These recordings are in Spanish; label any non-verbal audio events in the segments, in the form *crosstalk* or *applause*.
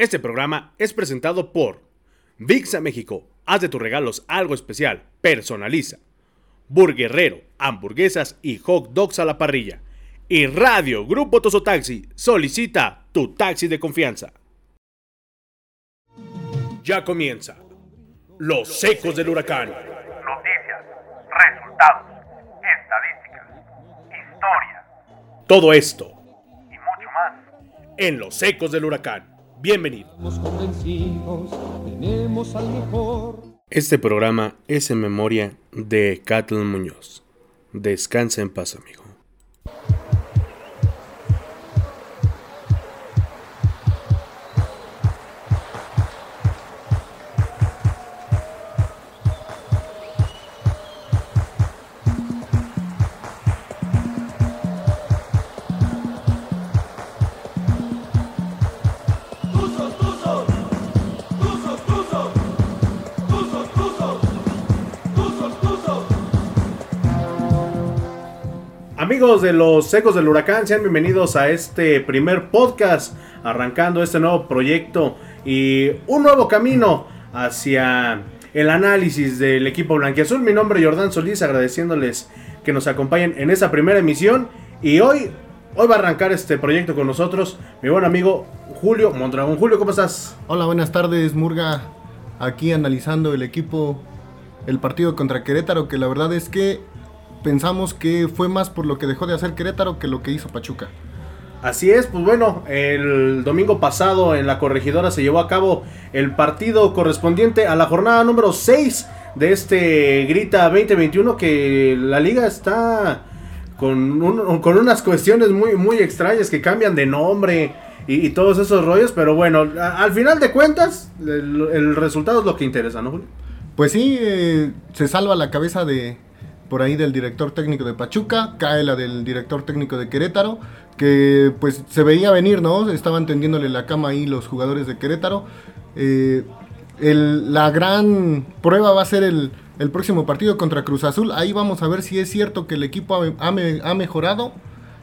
Este programa es presentado por VIXA México. Haz de tus regalos algo especial. Personaliza. Burguerrero, hamburguesas y hot dogs a la parrilla. Y Radio Grupo Tosotaxi solicita tu taxi de confianza. Ya comienza. Los secos del huracán. Noticias, resultados, estadísticas, historia Todo esto y mucho más. en Los ecos del huracán. Bienvenido. Este programa es en memoria de Catlin Muñoz. Descansa en paz, amigo. De los Secos del Huracán, sean bienvenidos a este primer podcast, arrancando este nuevo proyecto y un nuevo camino hacia el análisis del equipo blanquiazul. Mi nombre es Jordán Solís, agradeciéndoles que nos acompañen en esta primera emisión. Y hoy, hoy va a arrancar este proyecto con nosotros mi buen amigo Julio Mondragón. Julio, ¿cómo estás? Hola, buenas tardes, Murga. Aquí analizando el equipo, el partido contra Querétaro, que la verdad es que pensamos que fue más por lo que dejó de hacer Querétaro que lo que hizo Pachuca. Así es, pues bueno, el domingo pasado en la corregidora se llevó a cabo el partido correspondiente a la jornada número 6 de este Grita 2021 que la liga está con, un- con unas cuestiones muy, muy extrañas que cambian de nombre y, y todos esos rollos, pero bueno, a- al final de cuentas el, el resultado es lo que interesa, ¿no, Julio? Pues sí, eh, se salva la cabeza de por ahí del director técnico de Pachuca, cae la del director técnico de Querétaro, que pues se veía venir, ¿no? Estaban tendiéndole la cama ahí los jugadores de Querétaro. Eh, el- la gran prueba va a ser el, el próximo partido contra Cruz Azul. Ahí vamos a ver si es cierto que el equipo ha, ha me- ha mejorado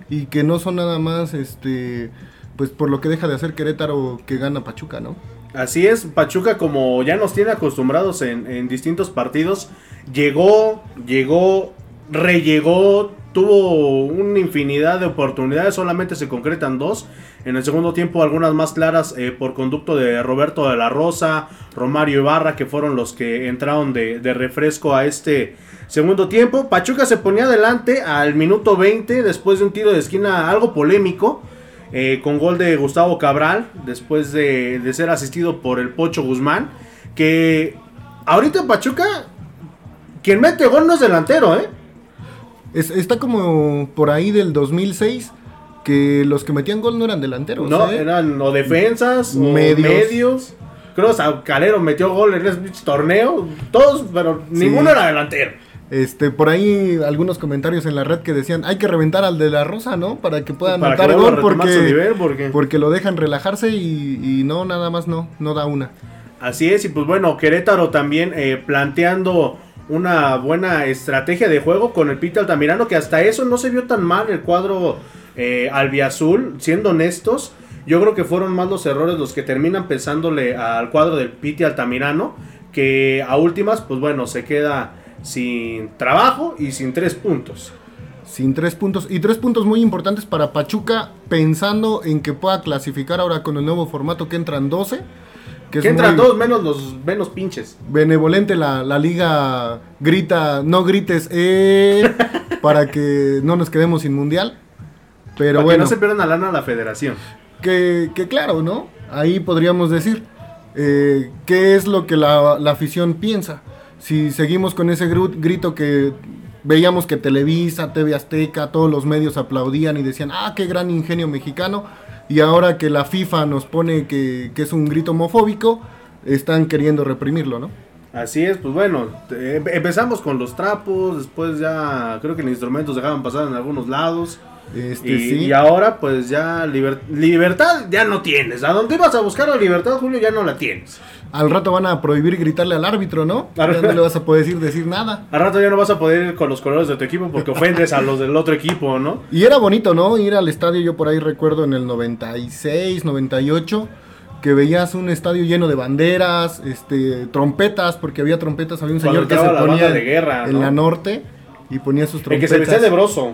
y que no son nada más, este, pues por lo que deja de hacer Querétaro que gana Pachuca, ¿no? Así es, Pachuca como ya nos tiene acostumbrados en, en distintos partidos, llegó, llegó, rellegó, tuvo una infinidad de oportunidades, solamente se concretan dos. En el segundo tiempo algunas más claras eh, por conducto de Roberto de la Rosa, Romario Ibarra, que fueron los que entraron de, de refresco a este segundo tiempo. Pachuca se ponía adelante al minuto 20 después de un tiro de esquina algo polémico. Eh, con gol de Gustavo Cabral, después de, de ser asistido por el Pocho Guzmán, que ahorita en Pachuca, quien mete gol no es delantero, ¿eh? Es- está como por ahí del 2006 que los que metían gol no eran delanteros. No, ¿eh? eran o defensas o Medios. medios. Creo que Calero metió gol en ese torneo, todos, pero ninguno era delantero. Este, por ahí algunos comentarios en la red que decían hay que reventar al de la Rosa, ¿no? Para que pueda anotar gol porque, su nivel, porque- porque lo dejan relajarse y, y no, nada más no, no da una. Así es, y pues bueno, Querétaro también eh, planteando una buena estrategia de juego con el Pite Altamirano, que hasta eso no se vio tan mal el cuadro eh, albiazul, siendo honestos. Yo creo que fueron más los errores los que terminan pensándole al cuadro del Pite Altamirano, que a últimas, pues bueno, se queda sin trabajo y sin tres puntos. Sin tres puntos. Y tres puntos muy importantes para Pachuca pensando en que pueda clasificar ahora con el nuevo formato que entran 12. Que, entran todos menos los menos pinches. benevolente la, la liga grita, no grites, eh, *laughs* para que no nos quedemos sin mundial. Pero para bueno. que no se pierdan la lana a la federación. que, que claro, ¿no? Ahí podríamos decir eh, qué es lo que la, la afición piensa. Si seguimos con ese grito que veíamos que Televisa, TV Azteca, todos los medios aplaudían y decían, ah, qué gran ingenio mexicano, y ahora que la FIFA nos pone que, que es un grito homofóbico, están queriendo reprimirlo, ¿no? Así es, pues bueno, em- empezamos con los trapos, después ya creo que los instrumentos dejaban pasar en algunos lados. Este, Y, sí. y ahora pues ya liber- libertad ya no tienes. A donde ibas a buscar la libertad, Julio, ya no la tienes. Al rato van a prohibir gritarle al árbitro, ¿no? Al- Ya no *laughs* le vas a poder decir, decir nada. Al rato ya no vas a poder ir con los colores de tu equipo porque ofendes a los del otro equipo, ¿no? Y era bonito, ¿no? Ir al estadio, yo por ahí recuerdo en el 96, 98, que veías un estadio lleno de banderas, este, trompetas, porque había trompetas, había un Cuando señor que se ponía de guerra, en ¿no? la norte y ponía sus El trompetas. que se vestía de broso.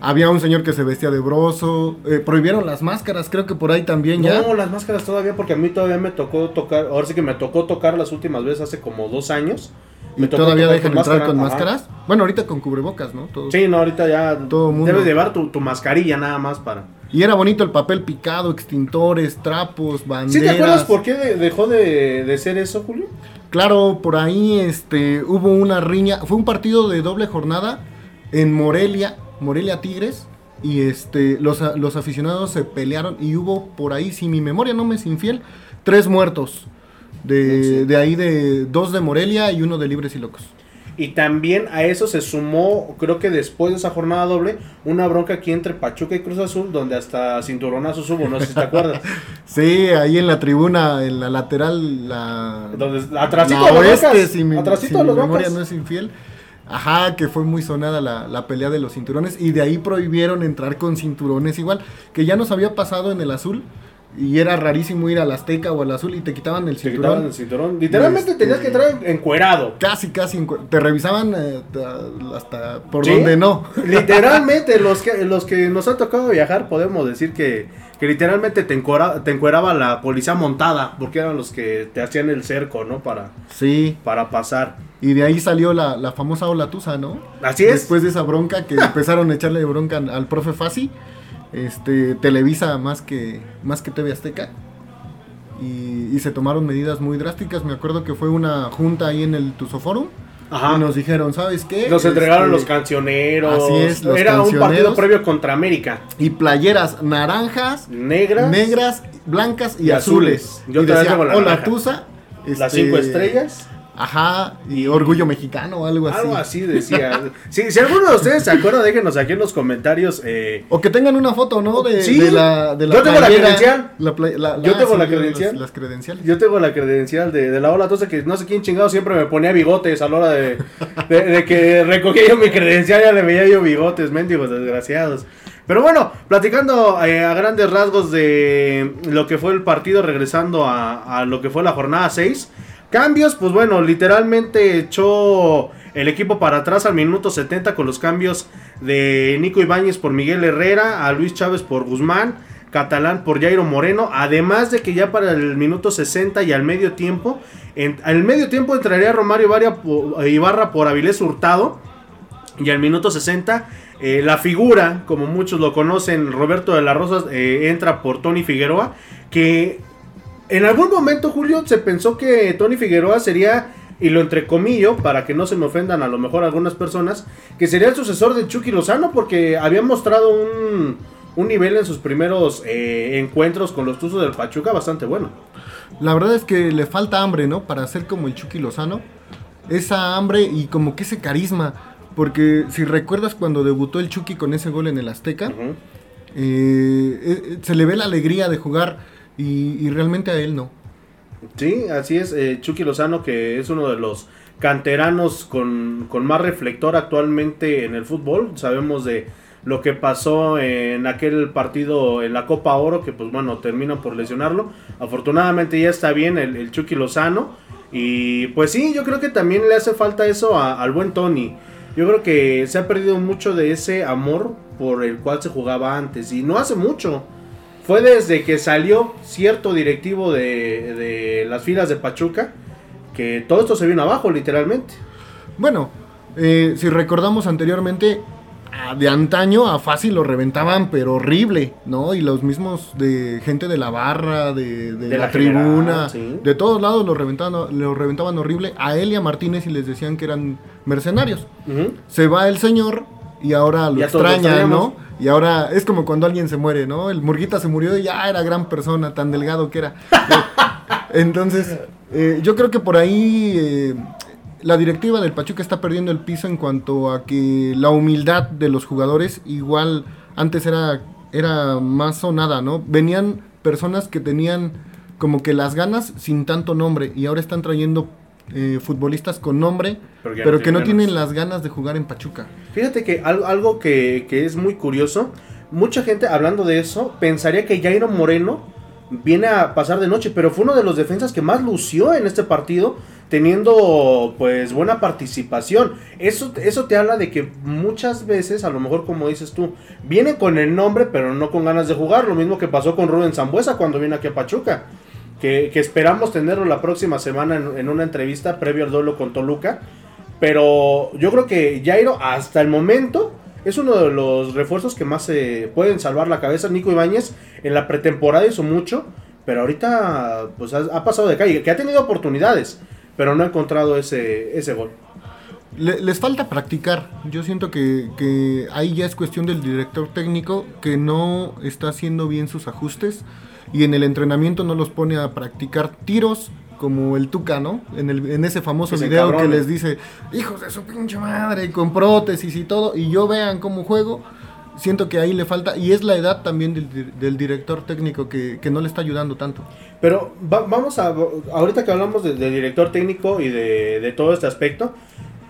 Había un señor que se vestía de broso, eh, prohibieron las máscaras, creo que por ahí también ya. No, las máscaras todavía, porque a mí todavía me tocó tocar, ahora sí que me tocó tocar las últimas veces hace como dos años. Me ¿Y tocó todavía dejan entrar máscara, con ajá. máscaras? Bueno, ahorita con cubrebocas, ¿no? Todos. Sí, no, ahorita ya Todo mundo. debes llevar tu, tu mascarilla nada más para... Y era bonito el papel picado, extintores, trapos, banderas. ¿Sí te acuerdas por qué de- dejó de, de ser eso, Julio? Claro, por ahí este, hubo una riña. Fue un partido de doble jornada en Morelia, Morelia Tigres. Y este, los, los aficionados se pelearon y hubo por ahí, si mi memoria no me es infiel, tres muertos. De, de ahí de dos de Morelia y uno de Libres y Locos. Y también a eso se sumó, creo que después de esa jornada doble, una bronca aquí entre Pachuca y Cruz Azul, donde hasta cinturonazos hubo, no sé si te acuerdas. *laughs* Sí, ahí en la tribuna, en la lateral, la... Donde, atrasito la de los oeste, Broncas, si mi, atrasito si de mi los memoria no es infiel. Ajá, que fue muy sonada la, la pelea de los cinturones y de ahí prohibieron entrar con cinturones igual, que ya nos había pasado en el azul y era rarísimo ir al Azteca o al azul y te quitaban el Te cinturón. quitaban el cinturón. Literalmente Este- tenías que entrar encuerado. Casi, casi, encu- te revisaban eh, ta- hasta por ¿Sí? donde no. Literalmente, *laughs* los que, los que nos ha tocado viajar, podemos decir que, que literalmente te, encuera- te encueraba la policía montada, porque eran los que te hacían el cerco, ¿no? Para, Sí, para pasar. y de ahí salió la, la famosa Olatusa, ¿no? Así es. Después de esa bronca que empezaron a echarle bronca al, profe Fasi, este, Televisa más que, más que TV Azteca. Y, y se tomaron medidas muy drásticas. Me acuerdo que fue una junta ahí en el Tusoforum. Ajá. Y nos dijeron, ¿sabes qué? Nos entregaron Este, los cancioneros. así es, los Era un partido cancioneros. previo contra América. Y playeras naranjas, Negras. negras, blancas y, y azules. azules. Yo y también decía, la Hola naranja". Tusa. Las este, cinco estrellas. Ajá, y orgullo mexicano o algo así. Algo así decía. si, si alguno de ustedes se acuerda, déjenos aquí en los comentarios. eh, O que tengan una foto, ¿no? De, Sí. de la, de la Yo tengo la credencial. la play- la- Yo ah, tengo la credencial. Las, credenciales. Yo tengo la credencial de, de la ola entonces que no sé quién chingado siempre me ponía bigotes a la hora de, de, de que recogía yo mi credencial, ya le veía yo bigotes, mendigos desgraciados. Pero bueno, platicando eh, a grandes rasgos de lo que fue el partido, regresando a, a lo que fue la jornada 6. Cambios, pues bueno, literalmente echó el equipo para atrás al minuto 70 con los cambios de Nico Ibáñez por Miguel Herrera, a Luis Chávez por Guzmán, Catalán por Jairo Moreno, además de que ya para el minuto 60 y al medio tiempo, en, al medio tiempo entraría Romario por- Ibarra por Avilés Hurtado, y al minuto 60, eh, la figura, como muchos lo conocen, Roberto de la Rosas, eh, entra por Tony Figueroa, que en algún momento, Julio, se pensó que Tony Figueroa sería, y lo entrecomillo, para que no se me ofendan a lo mejor algunas personas, que sería el sucesor de Chucky Lozano, porque había mostrado un, un nivel en sus primeros eh, encuentros con los Tuzos del Pachuca bastante bueno. La verdad es que le falta hambre, ¿no? Para ser como el Chucky Lozano. Esa hambre y como que ese carisma. Porque si recuerdas cuando debutó el Chucky con ese gol en el Azteca, eh, eh, se le ve la alegría de jugar y, y realmente a él no. Sí, así es. eh, Chucky Lozano, que es uno de los canteranos con, con más reflector actualmente en el fútbol. Sabemos de lo que pasó en aquel partido en la Copa Oro, que pues bueno, terminan por lesionarlo. Afortunadamente ya está bien el, Chucky Lozano. Y pues sí, yo creo que también le hace falta eso al buen Tony. Yo creo que se ha perdido mucho de ese amor por el cual se jugaba antes. Y no hace mucho. Fue desde que salió cierto directivo de, de las filas de Pachuca que todo esto se vino abajo, literalmente. Bueno, eh, si recordamos anteriormente, de antaño a Fácil lo reventaban, pero horrible, ¿no? Y los mismos de gente de la barra, de, de De la, la general, tribuna, sí. de todos lados lo reventaban, lo reventaban horrible. A él y a Martínez y les decían que eran mercenarios. Se va el señor y ahora lo lo extraña. ¿no? Y ahora es como cuando alguien se muere, ¿no? El Murguita se murió y ya era gran persona, tan delgado que era. Entonces, eh, yo creo que por ahí eh, la directiva del Pachuca está perdiendo el piso en cuanto a que la humildad de los jugadores igual antes era, era más o nada, ¿no? Venían personas que tenían como que las ganas sin tanto nombre y ahora están trayendo eh, futbolistas con nombre, Pero pero, que no que no tienen las ganas de jugar en Pachuca. Fíjate que algo, algo que, que es muy curioso, mucha gente hablando de eso pensaría que Jairo Moreno viene a pasar de noche, pero fue uno de los defensas que más lució en este partido, teniendo pues buena participación. Eso, eso te habla de que muchas veces, a lo mejor como dices tú, viene con el nombre, pero no con ganas de jugar. Lo mismo que pasó con Rubén Zambuesa cuando viene aquí a Pachuca. Que, que esperamos tenerlo la próxima semana en, en una entrevista previo al duelo con Toluca. Pero yo creo que Jairo hasta el momento es uno de los refuerzos que más se pueden salvar la cabeza. Nico Ibáñez en la pretemporada hizo mucho, pero ahorita pues ha, ha pasado de calle, que ha tenido oportunidades, pero no ha encontrado ese, ese gol. Le- les falta practicar. Yo siento que, que ahí ya es cuestión del director técnico que no está haciendo bien sus ajustes y en el entrenamiento no los pone a practicar tiros como el Tuca, ¿no? En, el, en ese famoso video que les dice, hijos de su pinche madre, con prótesis y todo, y yo vean cómo juego. Siento que ahí le falta, y es la edad también del, del director técnico que, que no le está ayudando tanto. Pero va- vamos a, ahorita que hablamos de- del director técnico y de, de todo este aspecto,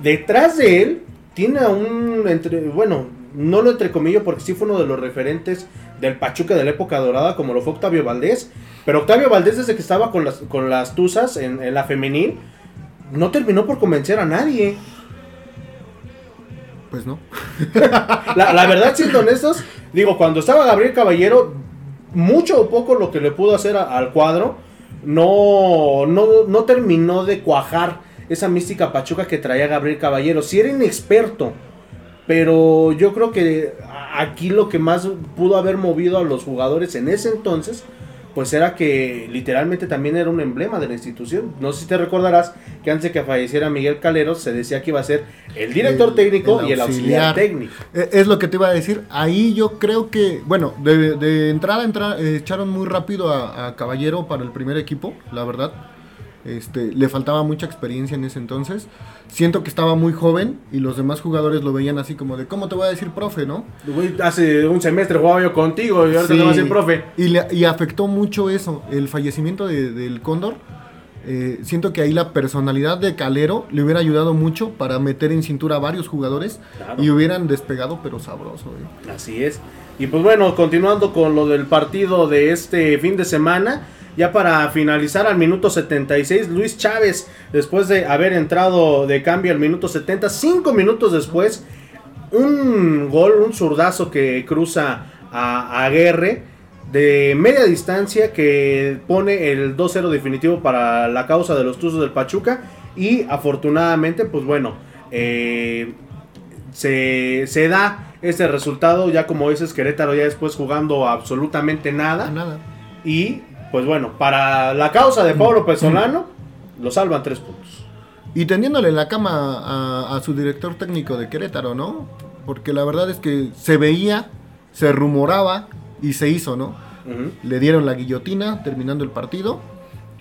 detrás de él tiene a un, entre, bueno, no lo entrecomillo porque sí fue uno de los referentes del Pachuca de la época dorada, como lo fue Octavio Valdés. Pero Octavio Valdés desde que estaba con las, con las Tuzas en, en la femenil, no terminó por convencer a nadie. Pues no. *laughs* La, la verdad, siendo honestos, digo, cuando estaba Gabriel Caballero, mucho o poco lo que le pudo hacer a- al cuadro, no, no, no terminó de cuajar esa mística pachuca que traía Gabriel Caballero. Si era inexperto, pero yo creo que aquí lo que más pudo haber movido a los jugadores en ese entonces, pues era que literalmente también era un emblema de la institución. No sé si te recordarás que antes de que falleciera Miguel Caleros se decía que iba a ser el director El- técnico el y el auxiliar técnico. Eh, Es lo que te iba a decir. Ahí yo creo que, bueno, de, de entrada entra- eh, echaron muy rápido a, a Caballero para el primer equipo, la verdad. Este, le faltaba mucha experiencia en ese entonces. Siento que estaba muy joven y los demás jugadores lo veían así como de, ¿cómo te voy a decir profe, no? Hace un semestre jugaba yo contigo y ahorita Sí. te vas a decir profe. Y, le- y afectó mucho eso, el fallecimiento de- del Cóndor. eh, siento que ahí la personalidad de Calero le hubiera ayudado mucho para meter en cintura a varios jugadores Claro. y hubieran despegado, pero sabroso. eh. Así es. Y pues bueno, continuando con lo del partido de este fin de semana. Ya para finalizar al minuto 76, Luis Chávez, después de haber entrado de cambio al minuto 70, cinco minutos después, un gol, un zurdazo que cruza a, Aguerre de media distancia que pone el 2-0 definitivo para la causa de los Tuzos del Pachuca. Y afortunadamente, pues bueno, eh, se, se da este resultado. Ya como dices, Querétaro ya después jugando absolutamente nada. Nada. Y pues bueno, para la causa de Pablo Pesolano, lo salvan tres puntos. Y tendiéndole la cama a, a su director técnico de Querétaro, ¿no? Porque la verdad es que se veía, se rumoraba y se hizo, ¿no? Le dieron la guillotina terminando el partido.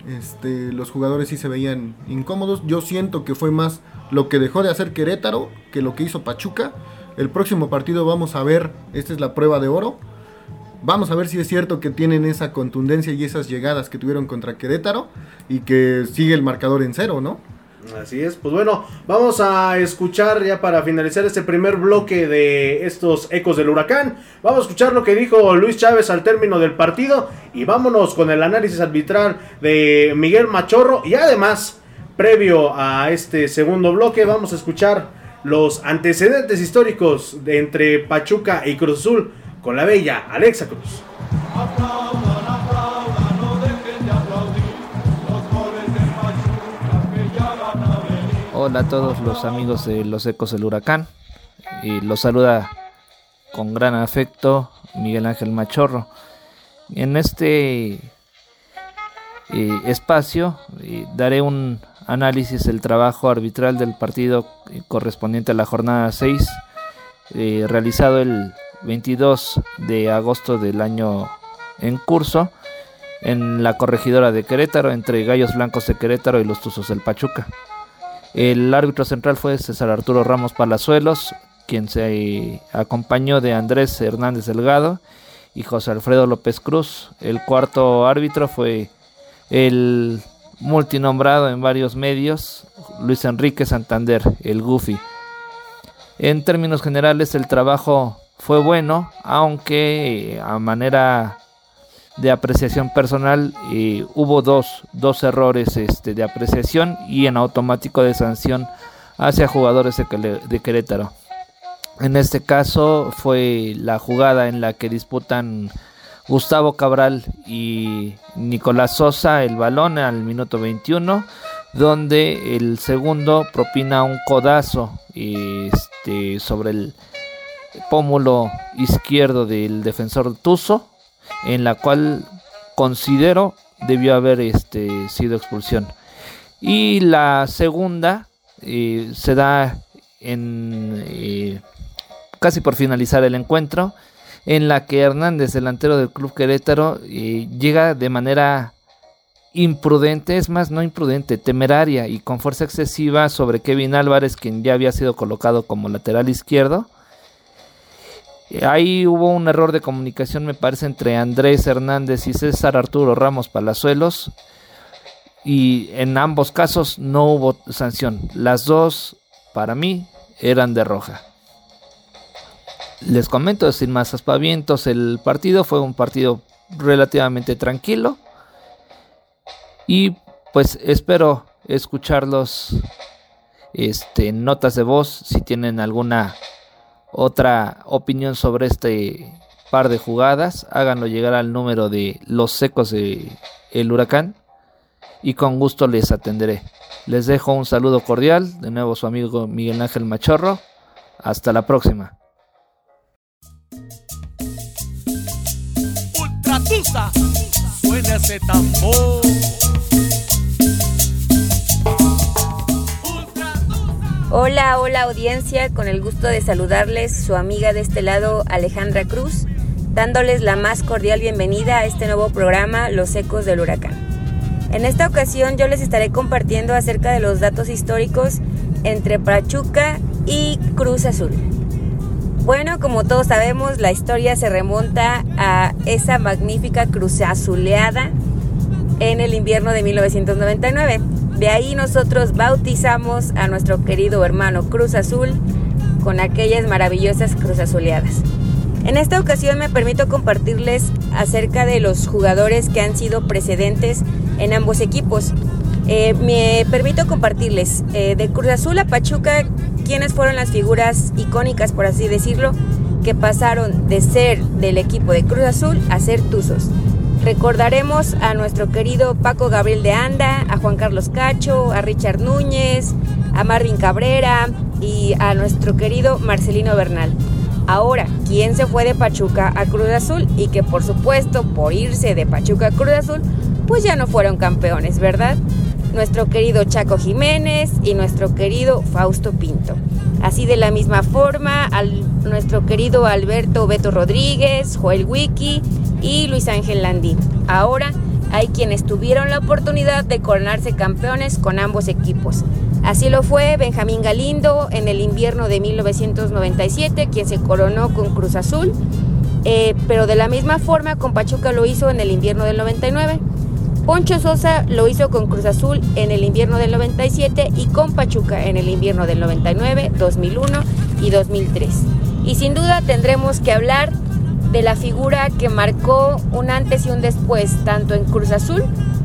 Este, los jugadores sí se veían incómodos. Yo siento que fue más lo que dejó de hacer Querétaro que lo que hizo Pachuca. El próximo partido vamos a ver, esta es la prueba de oro. Vamos a ver si es cierto que tienen esa contundencia y esas llegadas que tuvieron contra Querétaro y que sigue el marcador en cero, ¿no? Así es, pues bueno, vamos a escuchar ya para finalizar este primer bloque de estos ecos del huracán. Vamos a escuchar lo que dijo Luis Chávez al término del partido y vámonos con el análisis arbitral de Miguel Machorro y además, previo a este segundo bloque, vamos a escuchar los antecedentes históricos entre Pachuca y Cruz Azul con la bella Alexa Cruz. Hola a todos los amigos de los Ecos del Huracán. Y los saluda con gran afecto Miguel Ángel Machorro. En este eh, espacio eh, daré un análisis del trabajo arbitral del partido eh, correspondiente a la jornada 6, eh, realizado el 22 de agosto del año en curso en la corregidora de Querétaro entre Gallos Blancos de Querétaro y los Tuzos del Pachuca. El árbitro central fue César Arturo Ramos Palazuelos, quien se acompañó de Andrés Hernández Delgado y José Alfredo López Cruz. El cuarto árbitro fue el multinombrado en varios medios, Luis Enrique Santander, el Goofy. En términos generales el trabajo fue bueno, aunque eh, a manera de apreciación personal, eh, hubo dos, dos errores este, de apreciación y en automático de sanción hacia jugadores de, Querétaro. En este caso fue la jugada en la que disputan Gustavo Cabral y Nicolás Sosa el balón al minuto 21, donde el segundo propina un codazo este, sobre el pómulo izquierdo del defensor Tuzo, en la cual considero debió haber este, sido expulsión. Y la segunda eh, se da en eh, casi por finalizar el encuentro, en la que Hernández, delantero del Club Querétaro, eh, llega de manera imprudente, es más, no imprudente, temeraria y con fuerza excesiva sobre Kevin Álvarez, quien ya había sido colocado como lateral izquierdo. Ahí hubo un error de comunicación, me parece, entre Andrés Hernández y César Arturo Ramos Palazuelos. Y en ambos casos no hubo sanción. Las dos, para mí, eran de roja. Les comento sin más aspavientos, el partido fue un partido relativamente tranquilo. Y pues espero escucharlos este, notas de voz si tienen alguna otra opinión sobre este par de jugadas. Háganlo llegar al número de los secos de huracán y con gusto les atenderé. Les dejo un saludo cordial, de nuevo su amigo Miguel Ángel Machorro. Hasta la próxima. Hola, hola audiencia, con el gusto de saludarles su amiga de este lado Alejandra Cruz, dándoles la más cordial bienvenida a este nuevo programa Los Ecos del Huracán. En esta ocasión yo les estaré compartiendo acerca de los datos históricos entre Pachuca y Cruz Azul. Bueno, como todos sabemos, la historia se remonta a esa magnífica Cruz Azuleada en el invierno de 1999. De ahí nosotros bautizamos a nuestro querido hermano Cruz Azul con aquellas maravillosas Cruz Azuleadas. En esta ocasión me permito compartirles acerca de los jugadores que han sido precedentes en ambos equipos. Eh, me permito compartirles eh, de Cruz Azul a Pachuca quiénes fueron las figuras icónicas, por así decirlo, que pasaron de ser del equipo de Cruz Azul a ser Tuzos. Recordaremos a nuestro querido Paco Gabriel de Anda, a Juan Carlos Cacho, a Richard Núñez, a Marvin Cabrera y a nuestro querido Marcelino Bernal. Ahora, ¿quién se fue de Pachuca a Cruz Azul? Y que por supuesto, por irse de Pachuca a Cruz Azul, pues ya no fueron campeones, ¿verdad? Nuestro querido Chaco Jiménez y nuestro querido Fausto Pinto. Así de la misma forma, al, nuestro querido Alberto Beto Rodríguez, Joel Wiki y Luis Ángel Landín. Ahora hay quienes tuvieron la oportunidad de coronarse campeones con ambos equipos. Así lo fue Benjamín Galindo en el invierno de 1997, quien se coronó con Cruz Azul, eh, pero de la misma forma con Pachuca lo hizo en el invierno del 99. Poncho Sosa lo hizo con Cruz Azul en el invierno del 97 y con Pachuca en el invierno del 99, 2001 y 2003. Y sin duda tendremos que hablar de la figura que marcó un antes y un después, tanto en Cruz Azul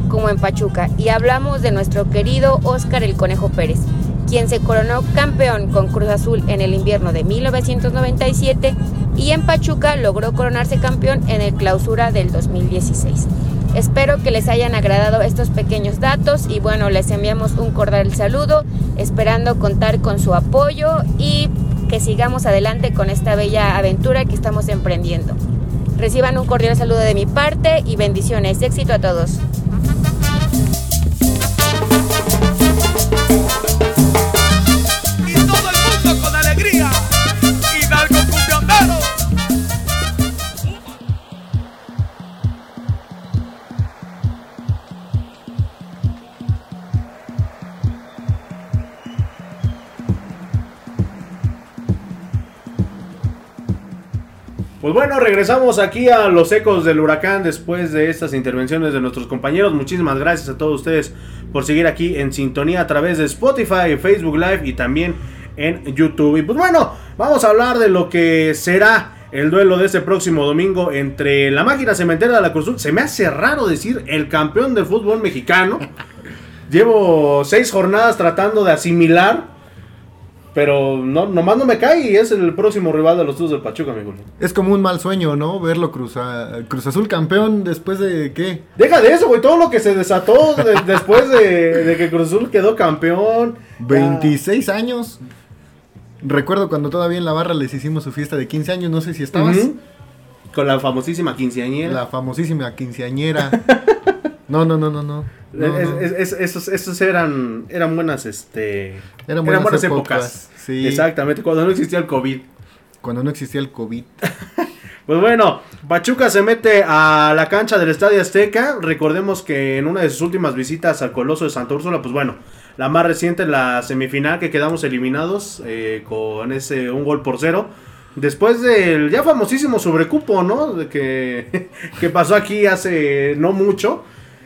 como en Pachuca. Y hablamos de nuestro querido Óscar el Conejo Pérez, quien se coronó campeón con Cruz Azul en el invierno de 1997 y en Pachuca logró coronarse campeón en el clausura del 2016. Espero que les hayan agradado estos pequeños datos y bueno, les enviamos un cordial saludo, esperando contar con su apoyo y que sigamos adelante con esta bella aventura que estamos emprendiendo. Reciban un cordial saludo de mi parte y bendiciones. Éxito a todos. Pues bueno, regresamos aquí a los ecos del huracán después de estas intervenciones de nuestros compañeros. Muchísimas gracias a todos ustedes por seguir aquí en sintonía a través de Spotify, Facebook Live y también en YouTube. Y pues bueno, vamos a hablar de lo que será el duelo de este próximo domingo entre la máquina cementera de la Cruz. Se me hace raro decir el campeón del fútbol mexicano. Llevo seis jornadas tratando de asimilar. Pero no, nomás no me cae y es el próximo rival de los Tuzos del Pachuca, amigo. Es como un mal sueño, ¿no? Verlo Cruz, a- Cruz Azul campeón después de qué? Deja de eso, güey. Todo lo que se desató de- *laughs* después de, de que Cruz Azul quedó campeón. 26 años. Recuerdo cuando todavía en la barra les hicimos su fiesta de 15 años, no sé si estabas. Con la famosísima quinceañera. La famosísima quinceañera. *laughs* No, no, no, no, no. No, Es- no. es- es- esos, esos eran, eran buenas, este, Eran eran buenas buenas épocas, épocas. sí. Exactamente, cuando no existía el COVID. Cuando no existía el COVID. *laughs* Pues bueno, Pachuca se mete a la cancha del Estadio Azteca. Recordemos que en una de sus últimas visitas al Coloso de Santa Úrsula, pues bueno, la más reciente, la semifinal que quedamos eliminados eh, con ese un gol por cero. Después del ya famosísimo sobrecupo, ¿no? De que, *laughs* que pasó aquí hace no mucho.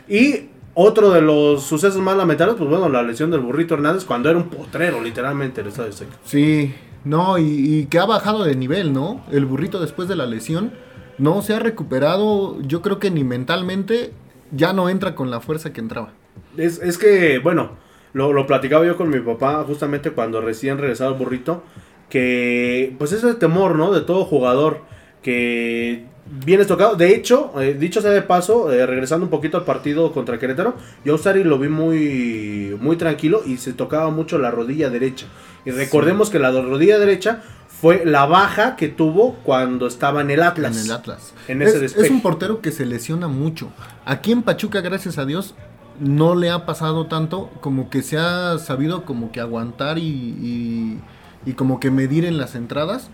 Y otro de los sucesos más lamentables, pues bueno, la lesión del burrito Hernández cuando era un potrero, literalmente, el Estadio Azteca. Sí, no, y, y que ha bajado de nivel, ¿no? El burrito después de la lesión no se ha recuperado, yo creo que ni mentalmente ya no entra con la fuerza que entraba. Es, es que, bueno, lo, lo platicaba yo con mi papá justamente cuando recién regresaba el burrito, que pues ese temor, ¿no? De todo jugador que vienes tocado. De hecho, eh, dicho sea de paso, eh, regresando un poquito al partido contra Querétaro, yo a Ustari lo vi muy, muy tranquilo y se tocaba mucho la rodilla derecha. Y recordemos que la rodilla derecha fue la baja que tuvo cuando estaba en el Atlas. En el Atlas. En ese es un portero que se lesiona mucho. Aquí en Pachuca, gracias a Dios, no le ha pasado tanto como que se ha sabido como que aguantar y, y, y como que medir en las entradas.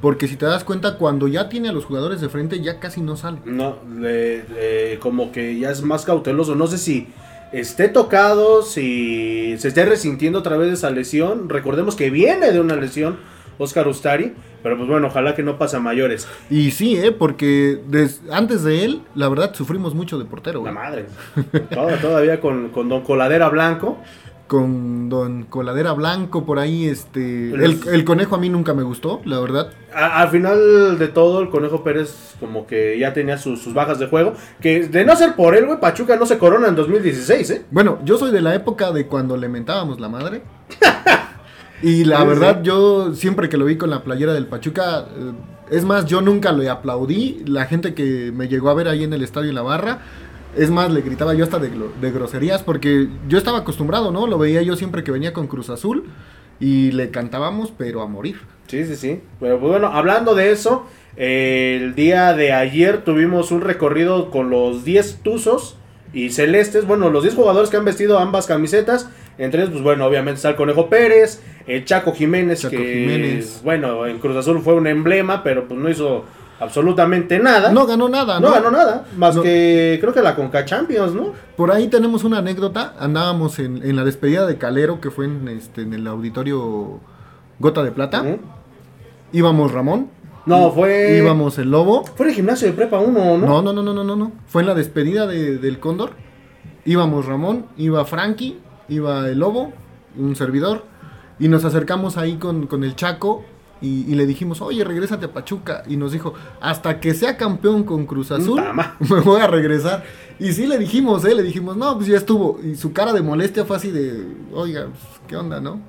Porque si te das cuenta, cuando ya tiene a los jugadores de frente, ya casi no sale. No, le- le- como que ya es más cauteloso. No sé si esté tocado, si se esté resintiendo otra vez de esa lesión. Recordemos que viene de una lesión Oscar Ustari, pero pues bueno, ojalá que no pase a mayores. Y sí, ¿eh? porque des- antes de él, la verdad, sufrimos mucho de portero. La güey. madre. Toda- todavía con, con Don Coladera Blanco. Con Don Coladera Blanco por ahí, este... El, el conejo a mí nunca me gustó, la verdad. A- al final de todo, el Conejo Pérez como que ya tenía sus, sus bajas de juego. Que de no ser por él, güey, Pachuca no se corona en 2016, ¿eh? Bueno, yo soy de la época de cuando le mentábamos la madre. *laughs* y la Sí, verdad, sí. yo siempre que lo vi con la playera del Pachuca, eh, es más, yo nunca le aplaudí. La gente que me llegó a ver ahí en el estadio en la barra, es más, le gritaba yo hasta de, groserías porque yo estaba acostumbrado, ¿no? Lo veía yo siempre que venía con Cruz Azul y le cantábamos, pero a morir. Sí, sí, sí. Pero pues bueno, hablando de eso, eh, el día de ayer tuvimos un recorrido con los 10 Tuzos y Celestes. Bueno, los 10 jugadores que han vestido ambas camisetas. Entre ellos, pues bueno, obviamente está el Conejo Pérez, el Chaco Jiménez, Chaco que Jiménez. bueno, en Cruz Azul fue un emblema, pero pues no hizo absolutamente nada. No ganó nada, ¿no? No ganó nada, más No. que creo que la Conca Champions, ¿no? Por ahí tenemos una anécdota. Andábamos en, en la despedida de Calero, que fue en, este, en el auditorio Gota de Plata. Íbamos Ramón. No, fue. Íbamos el Lobo. Fue en el gimnasio de prepa 1, ¿no? No, no, no, no, no, no, no. Fue en la despedida de- del Cóndor. Íbamos Ramón, iba Frankie, iba el Lobo, un servidor. Y nos acercamos ahí con, con el Chaco y, y le dijimos, oye, regrésate a Pachuca. Y nos dijo, hasta que sea campeón con Cruz Azul, *laughs* me voy a regresar. Y sí le dijimos, ¿eh? Le dijimos, no, pues ya estuvo. Y su cara de molestia fue así de, oiga, pues, ¿qué onda, no?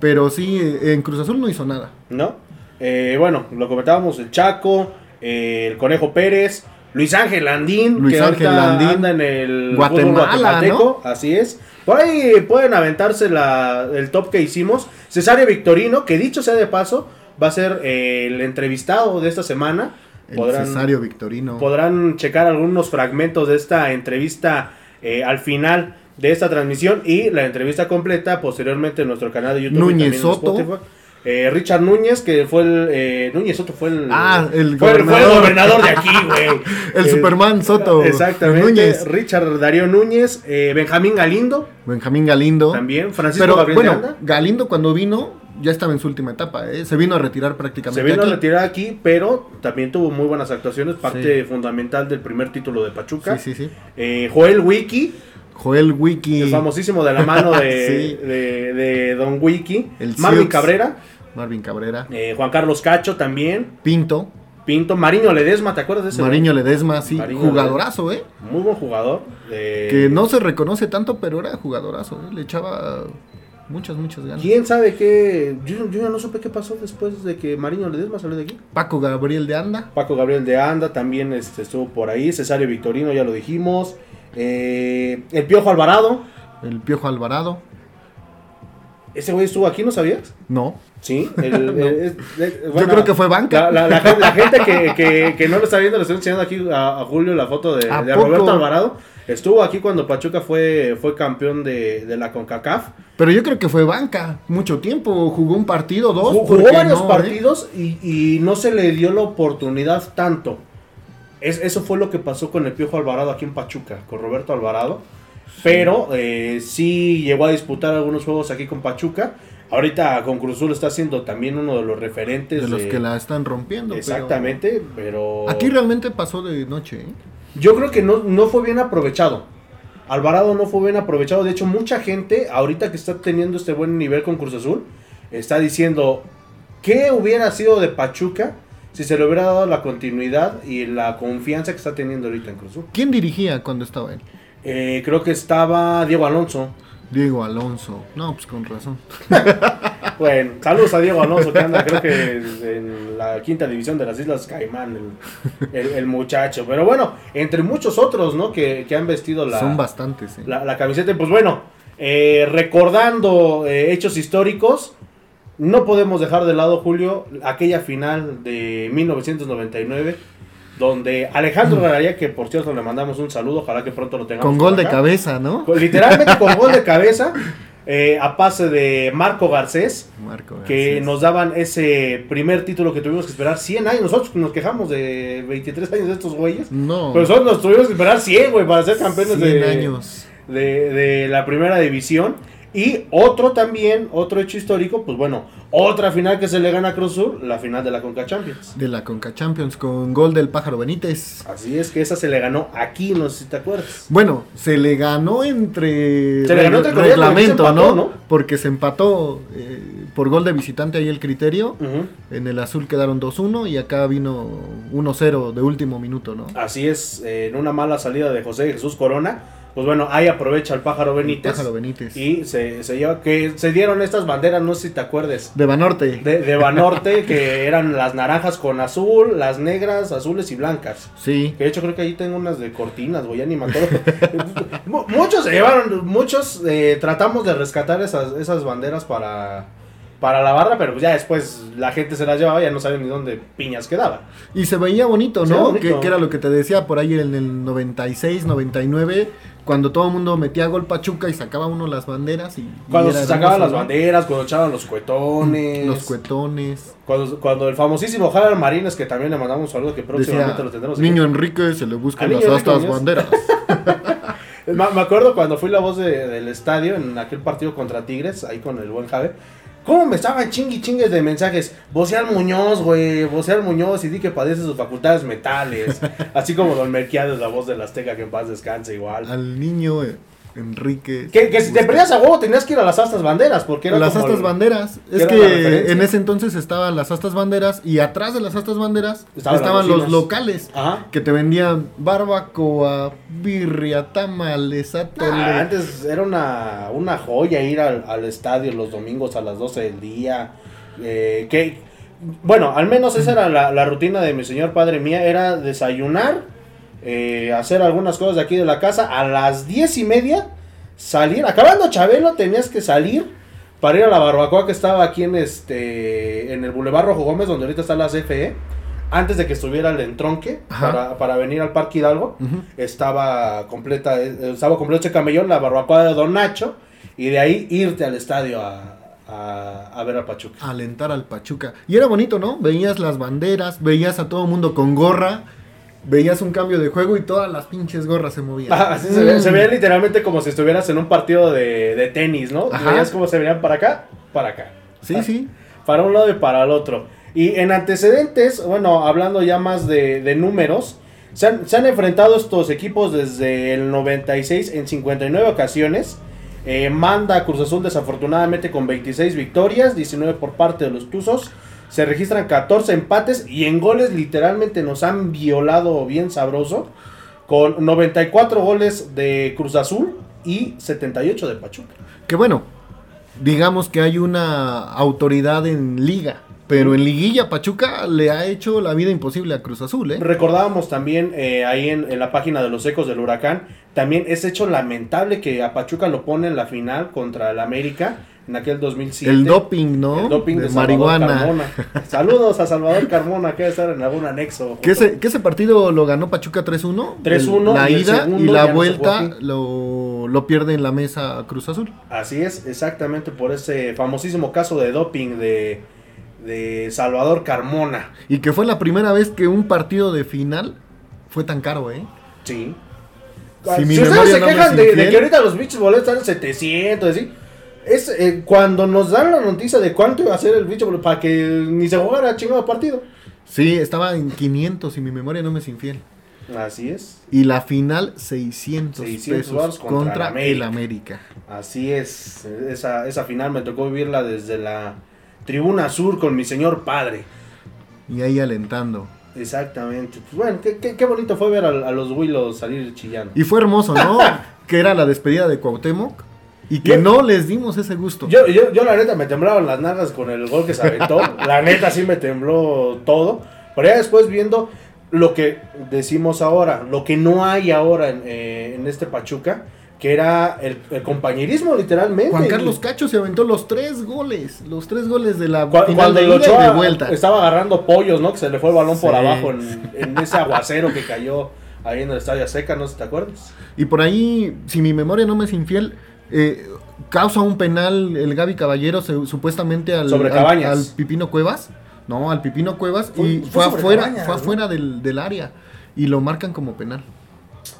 Pero sí, eh, en Cruz Azul no hizo nada. ¿no? Eh, bueno, lo comentábamos, el Chaco, eh, el Conejo Pérez, Luis Ángel Landín, Luis que Ángel Landín. anda en el Guatemala, guatemalteco, así es. Por ahí pueden aventarse la, el top que hicimos. Cesario Victorino, que dicho sea de paso, va a ser eh, el entrevistado de esta semana. El Podrán, Cesario Victorino. podrán checar algunos fragmentos de esta entrevista eh, al final de esta transmisión y la entrevista completa posteriormente en nuestro canal de YouTube. Núñez Soto. Eh, Richard Núñez, que fue el. eh, Núñez Soto fue el. Ah, el fue, fue el gobernador. de aquí, *laughs* güey. El Eh, Superman Soto. Exactamente. Núñez. Richard Darío Núñez. Benjamín Galindo. Benjamín Galindo. También. Francisco Pero Gabriel bueno. Galindo cuando vino ya estaba en su última etapa, ¿eh? se vino a retirar prácticamente. Se vino aquí. a retirar aquí, pero también tuvo muy buenas actuaciones. Parte Sí. fundamental del primer título de Pachuca. Sí, sí, sí. Eh, Joel Wiki. Joel Wiki, El famosísimo de la mano de, *laughs* Sí. de, de Don Wiki. El Marvin. Cabrera. Marvin Cabrera, eh, Juan Carlos Cacho también. Pinto, Pinto, Mariño Ledesma, ¿te acuerdas de ese? Mariño Ledesma, sí, Mariño jugadorazo, ¿eh? Muy buen jugador. eh, Que no se reconoce tanto, pero era jugadorazo, ¿eh? Le echaba muchas, muchas ganas. ¿Quién sabe qué? Yo, yo ya no supe qué pasó después de que Mariño Ledesma salió de aquí. Paco Gabriel de Anda. Paco Gabriel de Anda también este, estuvo por ahí. Cesario Victorino, ya lo dijimos. Eh, el Piojo Alvarado. El Piojo Alvarado. Ese güey estuvo aquí, ¿no sabías? No. Sí. el- *laughs* Yo creo que fue banca. La, la- la gen- la gente que, que- que no lo está viendo, le estoy enseñando aquí a, a Julio la foto de, ¿A de? Roberto Alvarado. Estuvo aquí cuando Pachuca fue, fue campeón de, de la CONCACAF. Pero yo creo que fue banca. Mucho tiempo. Jugó un partido, dos. Jugó varios no, ¿eh? partidos y, y no se le dio la oportunidad tanto. Es, eso fue lo que pasó con el Piojo Alvarado aquí en Pachuca, con Roberto Alvarado. Pero eh, sí llegó a disputar algunos juegos aquí con Pachuca. Ahorita con Cruzul está siendo también uno de los referentes. De los de- que la están rompiendo. pero- Exactamente, pero... Aquí realmente pasó de noche, ¿eh? Yo creo que no, no fue bien aprovechado. Alvarado no fue bien aprovechado. De hecho, mucha gente, ahorita que está teniendo este buen nivel con Cruz Azul, está diciendo, ¿qué hubiera sido de Pachuca si se le hubiera dado la continuidad y la confianza que está teniendo ahorita en Cruz Azul? ¿Quién dirigía cuando estaba él? Eh, creo que estaba Diego Alonso. Diego Alonso. No, pues con razón. *laughs* Bueno, saludos a Diego Alonso, que anda creo que en la quinta división de las Islas Caimán, el, el- el muchacho. Pero bueno, entre muchos otros, ¿no? Que, que han vestido la... Son bastantes, ¿eh? la, la camiseta. Pues bueno, eh, recordando eh, hechos históricos, no podemos dejar de lado, Julio, aquella final de 1999, donde Alejandro Gararía, que por cierto le mandamos un saludo, ojalá que pronto lo tengamos. Con gol de cabeza, ¿no? Con- literalmente con gol de *laughs* cabeza, eh, a pase de Marco Garcés. Marco Que nos daban ese primer título que tuvimos que esperar 100 años. Nosotros nos quejamos de 23 años de estos güeyes. No. Pero nosotros nos tuvimos que esperar 100, güey, para ser campeones 100 de, años. de, de la primera división. Y otro también, otro hecho histórico, pues bueno, otra final que se le gana a Cruz Sur, la final de la Conca Champions. De la Conca Champions con gol del Pájaro Benítez. Así es que esa se le ganó aquí, no sé si te acuerdas. Bueno, se le ganó entre, Se le ganó entre reglamento, porque empató, ¿no? ¿no? Porque se empató eh, por gol de visitante ahí el criterio. En el azul quedaron 2-1 y acá vino 1-0 de último minuto, ¿no? Así es, eh, en una mala salida de José Jesús Corona, pues bueno, ahí aprovecha el pájaro Benítez. Pájaro Benítez. Y se, se lleva, que se dieron estas banderas, no sé si te acuerdes. De Banorte. De, de Banorte, que eran las naranjas con azul, las negras, azules y blancas. Sí. Que de hecho creo que ahí tengo unas de cortinas, güey, ya ni me acuerdo. *laughs* Mu- muchos se llevaron, muchos eh, tratamos de rescatar esas, esas banderas para, para la barra, pero pues ya después la gente se las llevaba, ya no saben ni dónde piñas quedaban. Y se veía bonito, ¿no? veía bonito. Que, que era lo que te decía por ahí en el 96, 99, cuando todo el mundo metía gol Pachuca y sacaba uno las banderas. Y, Cuando se sacaban las banderas, cuando echaban los cuetones. Los cuetones. Cuando, cuando el famosísimo Javier Marines, que también le mandamos un saludo, que próximamente Decía, lo tendremos aquí. niño Enrique se le buscan las Muñoz. banderas. *laughs* Me, me acuerdo cuando fui la voz de- del estadio en aquel partido contra Tigres, ahí con el buen Jave. ¿Cómo me estaban chingui chingues de mensajes? Vocear Muñoz, güey, vocear Muñoz y di que padece sus facultades mentales. *laughs* Así como Don Merquiades, la voz del Azteca, que en paz descanse igual. Al niño Enrique. Que, que si te perdías a huevo tenías que ir a las astas banderas, porque era las como astas el- banderas. Es que en ese entonces estaban las astas banderas y atrás de las astas banderas Estaban los locales Ajá. que te vendían barbacoa, birria, tamales, atole. Ah, antes era una, una joya ir al, al estadio los domingos a las 12 del día. eh, que, bueno, al menos esa era la, la rutina de mi señor padre mía, era desayunar, eh, hacer algunas cosas de aquí de la casa, a las 10 y media salir, acabando Chabelo tenías que salir para ir a la barbacoa que estaba aquí en este en el Boulevard Rojo Gómez, donde ahorita está la CFE. Antes de que estuviera el entronque para, para venir al Parque Hidalgo, estaba completa, eh, estaba completo ese camellón, la barbacoa de Don Nacho, y de ahí irte al estadio a, a, a ver a Pachuca. alentar al Pachuca. Y era bonito, ¿no? Veías las banderas, veías a todo mundo con gorra, veías un cambio de juego y todas las pinches gorras se movían. Ah, así se, ve, Mm. se veía literalmente como si estuvieras en un partido de, de tenis, ¿no? Ajá. Veías cómo se venían para acá, para acá. Sí, sí. Para un lado y para el otro. Y en antecedentes, bueno, hablando ya más de, de números, se han, se han enfrentado estos equipos desde el 96 en 59 ocasiones. Eh, manda a Cruz Azul desafortunadamente con 26 victorias, 19 por parte de los Tuzos, se registran 14 empates y en goles literalmente nos han violado bien sabroso con 94 goles de Cruz Azul y 78 de Pachuca. Que bueno, digamos que hay una autoridad en liga, pero en liguilla Pachuca le ha hecho la vida imposible a Cruz Azul, ¿eh? Recordábamos también eh, ahí en, en la página de los ecos del huracán, también ese hecho lamentable que a Pachuca lo pone en la final contra el América en aquel 2007. El doping, ¿no? El doping de, de marihuana. Carmona. *laughs* Saludos a Salvador Carmona, que debe estar en algún anexo. Que ese, que ese partido lo ganó Pachuca 3-1. 3-1, La ida y la no vuelta aquí. lo, lo pierde en la mesa Cruz Azul. Así es, exactamente por ese famosísimo caso de doping de, de Salvador Carmona. Y que fue la primera vez que un partido de final fue tan caro, ¿eh? Sí. Si mi ustedes se no quejan de, de que ahorita los bichos boletos están en 700, así. Es eh, cuando nos dan la noticia de cuánto iba a ser el bicho para que ni se jugara chingado partido. Sí, estaba en 500 y mi memoria no me es infiel. Así es, Y la final 600, 600 pesos contra contra, el el América. Así es. Esa, esa final me tocó vivirla desde la tribuna sur con mi señor padre. Y ahí alentando. Exactamente. Pues bueno, qué, qué- qué bonito fue ver a, a los Willos salir chillando. Y fue hermoso, ¿no? *laughs* que era la despedida de Cuauhtémoc. Y que Yo- no les dimos ese gusto. Yo, yo, yo la neta me temblaban las nalgas con el gol que se aventó. *laughs* la neta sí me tembló todo. Pero ya después viendo lo que decimos ahora, lo que no hay ahora en, eh, en este Pachuca, que era el, el compañerismo literalmente. Juan Carlos Cacho se aventó los tres goles. Los tres goles de la Cu- final de Ochoa de vuelta. estaba agarrando pollos, ¿no? Que se le fue el balón por abajo en, *laughs* en ese aguacero que cayó ahí en el Estadio Seca, no sé si te acuerdas. Y por ahí, si mi memoria no me es infiel, eh, causa un penal el Gaby Caballero se- supuestamente al, Sobre al- Cabañas. al Pipino Cuevas. No, al Pipino Cuevas. Fue- y fue fue, afuera, Cabañas, fue del, del área. Y lo marcan como penal.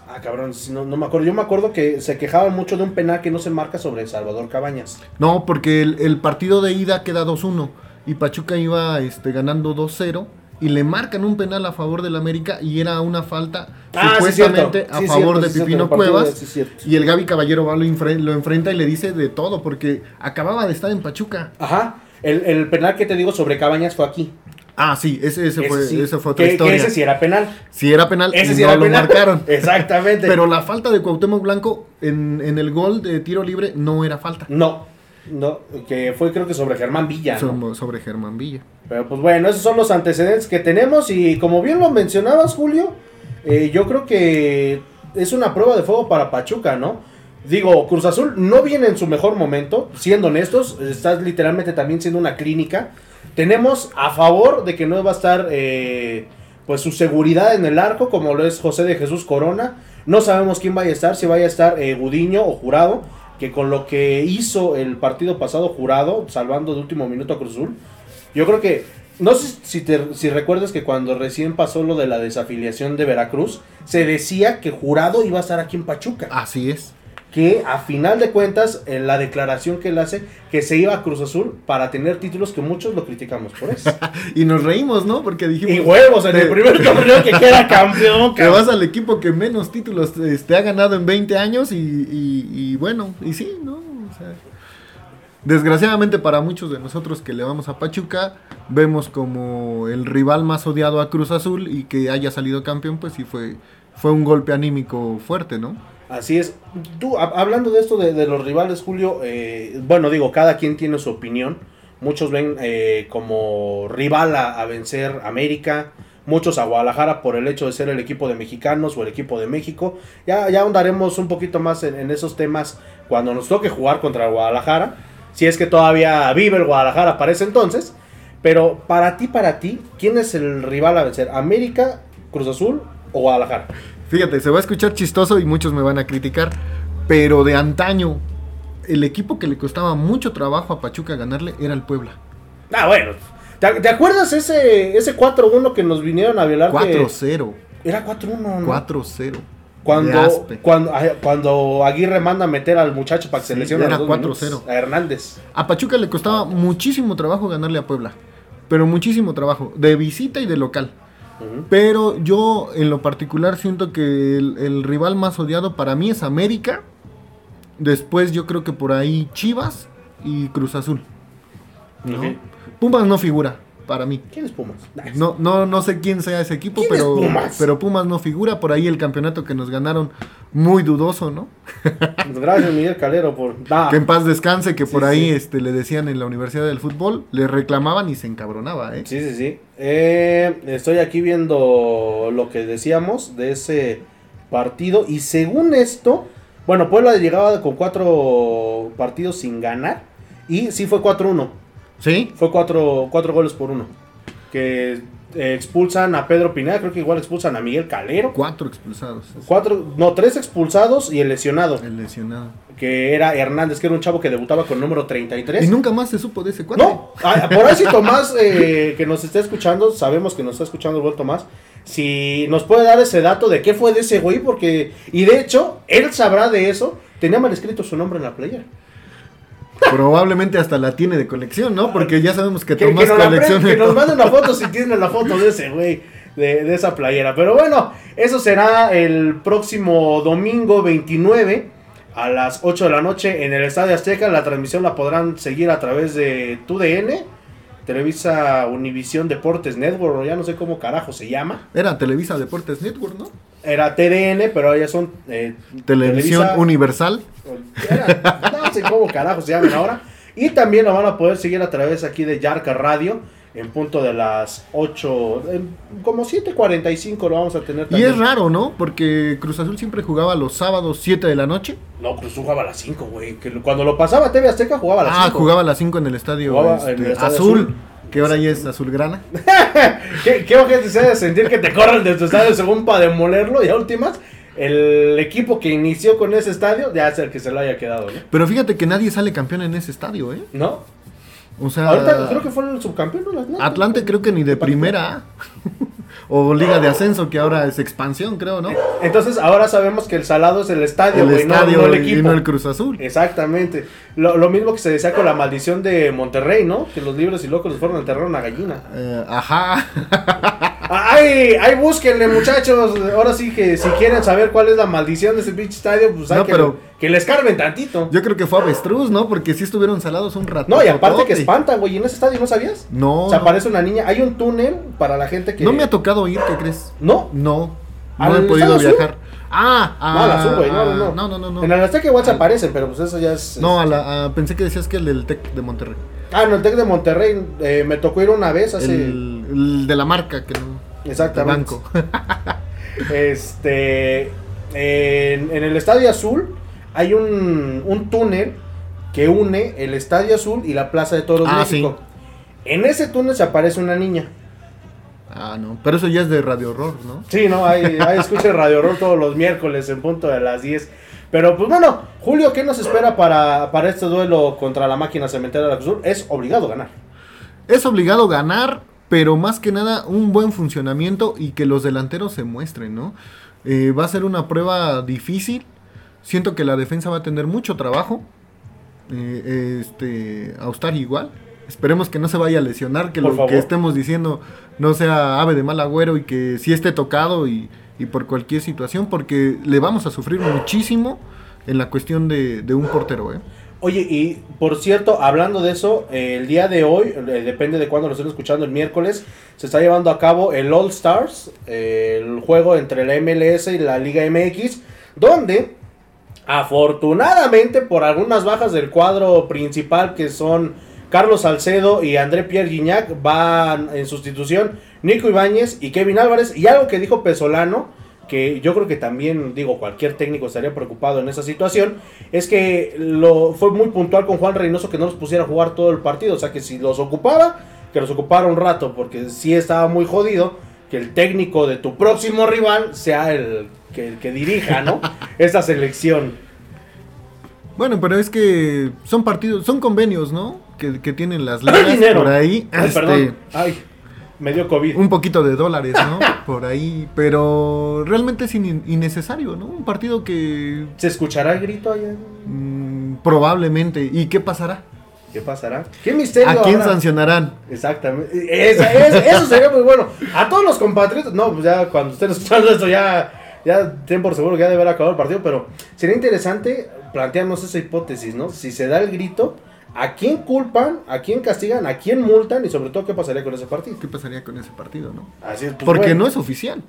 Ah, cabrón, si no, no me acuerdo. Yo me acuerdo que se quejaban mucho de un penal que no se marca sobre Salvador Cabañas. No, porque el, el partido de ida queda 2-1 y Pachuca iba este, ganando 2-0 y le marcan un penal a favor del América y era una falta Ah, sí, supuestamente a Sí, favor cierto, de sí, Pipino Cuevas de- sí, y el Gaby Caballero va, lo, enfre- lo enfrenta y le dice de todo porque acababa de estar en Pachuca. Ajá. El, el penal que te digo sobre Cabañas fue aquí. Ah, sí, ese, ese, fue, sí. ese fue otra Que- que historia. ese sí era penal. Si era penal Ese y sí no era lo penal. marcaron. *laughs* Exactamente. Pero la falta de Cuauhtémoc Blanco en, en el gol de tiro libre no era falta. No, no, que fue creo que sobre Germán Villa. ¿no? Sobre, sobre Germán Villa. Pero pues bueno, esos son los antecedentes que tenemos y como bien lo mencionabas, Julio, eh, yo creo que es una prueba de fuego para Pachuca, ¿no? Digo, Cruz Azul no viene en su mejor momento, siendo honestos, estás literalmente también siendo una clínica. Tenemos a favor de que no va a estar eh, pues su seguridad en el arco, como lo es José de Jesús Corona. No sabemos quién vaya a estar, si vaya a estar eh, Gudiño o Jurado, que con lo que hizo el partido pasado Jurado, salvando de último minuto a Cruz Azul, yo creo que, no sé si, te, si recuerdas que cuando recién pasó lo de la desafiliación de Veracruz, se decía que Jurado iba a estar aquí en Pachuca. Así es. Que a final de cuentas, en la declaración que él hace, que se iba a Cruz Azul para tener títulos que muchos lo criticamos por eso. *laughs* Y nos reímos, ¿no? Porque dijimos... y huevos, en el te- primer torneo que queda *laughs* campeón, Que vas al equipo que menos títulos este, ha ganado en 20 años y, y- y bueno, y sí, ¿no? O sea, desgraciadamente para muchos de nosotros que le vamos a Pachuca, vemos como el rival más odiado a Cruz Azul y que haya salido campeón, pues sí fue, fue un golpe anímico fuerte, ¿no? Así es. Tú, hab- hablando de esto de, los rivales, Julio, eh, bueno, digo, cada quien tiene su opinión. Muchos ven eh, como rival a, a vencer América, muchos a Guadalajara por el hecho de ser el equipo de mexicanos o el equipo de México. Ya, ya ahondaremos un poquito más en, esos temas cuando nos toque jugar contra Guadalajara. Si es que todavía vive el Guadalajara para ese entonces. Pero para ti, para ti, ¿quién es el rival a vencer? ¿América, Cruz Azul o Guadalajara? Fíjate, se va a escuchar chistoso y muchos me van a criticar, pero de antaño, el equipo que le costaba mucho trabajo a Pachuca ganarle era el Puebla. Ah, bueno. ¿Te, te acuerdas ese, ese 4-1 que nos vinieron a violar? que 4-0, Era 4-1, ¿no? 4-0. De Cuando, cuando, cuando Aguirre manda a meter al muchacho para que se Sí, lesione a era los dos 4-0. minutos, A Hernández. A Pachuca le costaba muchísimo trabajo ganarle a Puebla. Pero muchísimo trabajo. De visita y de local. Pero yo en lo particular siento que el, el rival más odiado para mí es América. Después yo creo que por ahí Chivas y Cruz Azul. ¿no? Pumas no figura. Para mí. ¿Quién es Pumas? No, no, no sé quién sea ese equipo, ¿Quién es pero Pumas? pero Pumas no figura. Por ahí el campeonato que nos ganaron, muy dudoso, ¿no? Gracias, Miguel Calero, por. Ah, Que en paz descanse, que por ahí sí. este, le decían en la Universidad del Fútbol, le reclamaban y se encabronaba, ¿eh? Sí, sí, sí. Eh, estoy aquí viendo lo que decíamos de ese partido. Y según esto, bueno, Puebla llegaba con cuatro partidos sin ganar. Y sí fue 4-1. ¿Sí? Fue cuatro, cuatro goles por uno. Que eh, expulsan a Pedro Pineda, creo que igual expulsan a Miguel Calero. Cuatro expulsados. Cuatro, no, tres expulsados y el lesionado. El lesionado. Que era Hernández, que era un chavo que debutaba con número 33. Y nunca más se supo de ese cuate. No, ah, por ahí si Tomás eh, que nos está escuchando, sabemos que nos está escuchando el buen Tomás, si nos puede dar ese dato de qué fue de ese güey, porque, y de hecho, él sabrá de eso, tenía mal escrito su nombre en la playera. Probablemente hasta la tiene de colección, ¿no? Porque ya sabemos que Que, que Tomás colecciona. prenda, que nos mande una foto *laughs* si tiene la foto de ese güey, de, de esa playera. Pero bueno, eso será el próximo domingo 29 a las 8 de la noche en el Estadio Azteca. La transmisión la podrán seguir a través de TUDN, Televisa Univisión Deportes Network, o ya no sé cómo carajo se llama. Era Televisa Deportes Network, ¿no? Era TDN, pero ya son eh, Televisión Televisa- Universal. era- no sé cómo carajo se llaman ahora. Y también lo van a poder seguir a través aquí de Yarca Radio. En punto de las 8, eh, como 7.45 lo vamos a tener Y también. es raro, ¿no? Porque Cruz Azul siempre jugaba los sábados 7 de la noche. No, Cruz Azul jugaba a las 5, güey. Cuando lo pasaba TV Azteca jugaba a las Ah, 5. jugaba a las 5 en el estadio Jugaba este, en el estadio azul, azul. que ahora ya es azulgrana. *laughs* ¿Qué, qué ojete se de sentir que te corren de tu estadio según para demolerlo? Y a últimas, el equipo que inició con ese estadio ya es el que se lo haya quedado, ¿no? Pero fíjate que nadie sale campeón en ese estadio, ¿eh? ¿No? O sea, Ahorita creo que fue el subcampeón. ¿no? Atlante creo que ni de primera A. *laughs* o Liga de Ascenso, que ahora es expansión, creo, ¿no? Entonces ahora sabemos que el salado es el estadio, El no- estadio no, el y equipo. no el Cruz Azul. Exactamente. Lo, lo mismo que se decía con la maldición de Monterrey, ¿no? Que los libres y locos les fueron a enterrar una gallina. Eh, ajá. *laughs* Ay, ay, búsquenle, muchachos. Ahora sí que si quieren saber cuál es la maldición de ese pinche estadio, pues hay No, que, pero- que les carben tantito. Yo creo que fue avestruz, ¿no? Porque sí estuvieron salados un rato. No, y aparte que espanta, güey. ¿En ese estadio no sabías? No. Se no. aparece una niña. Hay un túnel para la gente que. No me ha tocado ir, ¿qué crees? ¿No? No. No ¿Al he podido viajar. Ah, ah, No. No, no, no. no, no, no, no. En el Azteca igual se aparecen, pero pues eso ya es. No, a la- a- pensé que decías que el del Tec de Monterrey. Ah, en el Tec de Monterrey eh, me tocó ir una vez hace. El, el de la marca, que no. Exactamente. Banco. *laughs* Este. En, en el Estadio Azul hay un, un túnel que une el Estadio Azul y la Plaza de Toros Ah, México. En ese túnel se aparece una niña. ah, no. Pero eso ya es de Radio Horror, ¿no? Sí, no, hay escucha Radio Horror todos los miércoles en punto de las 10. Pero pues bueno, Julio, ¿qué nos espera para, para este duelo contra la máquina cementera de la Cruz Azul? Es obligado ganar. Es obligado ganar, pero más que nada un buen funcionamiento y que los delanteros se muestren, ¿no? Eh, va a ser una prueba difícil. Siento que la defensa va a tener mucho trabajo. Eh, este, Austari igual. Esperemos que no se vaya a lesionar, que Por lo favor. que estemos diciendo no sea ave de mal agüero y que sí esté tocado y, y por cualquier situación, porque le vamos a sufrir muchísimo en la cuestión de, de un portero, ¿eh? Oye, y por cierto, hablando de eso, el día de hoy, eh, depende de cuándo lo estén escuchando, el miércoles, se está llevando a cabo el All Stars, el juego entre la MLS y la Liga MX, donde afortunadamente por algunas bajas del cuadro principal que son Carlos Salcedo y André Pierre Guignac, van en sustitución Nico Ibáñez y Kevin Álvarez, y algo que dijo Pesolano, que yo creo que también, digo, cualquier técnico estaría preocupado en esa situación, es que lo fue muy puntual con Juan Reynoso que no los pusiera a jugar todo el partido, o sea que si los ocupaba, que los ocupara un rato, porque sí estaba muy jodido que el técnico de tu próximo rival sea el que, el que dirija, ¿no? *laughs* Esta selección. Bueno, pero es que son partidos, son convenios, ¿no? Que, que tienen las ¡Ay, *clears throat* ligas por ahí. Ay, este, perdón. Ay, me dio COVID. un poquito de dólares, ¿no? *laughs* Por ahí. Pero realmente es in- innecesario, ¿no? Un partido que ¿Se escuchará el grito allá? mm, probablemente. ¿Y qué pasará? ¿Qué pasará? ¿Qué misterio ¿A quién sancionarán? Exactamente. Es- eso sería muy bueno. A todos los compatriotas. No, pues ya cuando estén escuchando esto ya, ya ten por seguro que ya debe haber acabado el partido. Pero sería interesante plantearnos esa hipótesis, ¿no? Si se da el grito, ¿A quién culpan? ¿A quién castigan? ¿A quién multan? Y sobre todo, ¿qué pasaría con ese partido? ¿Qué pasaría con ese partido, no? Así es, pues, Porque bueno, no es oficial.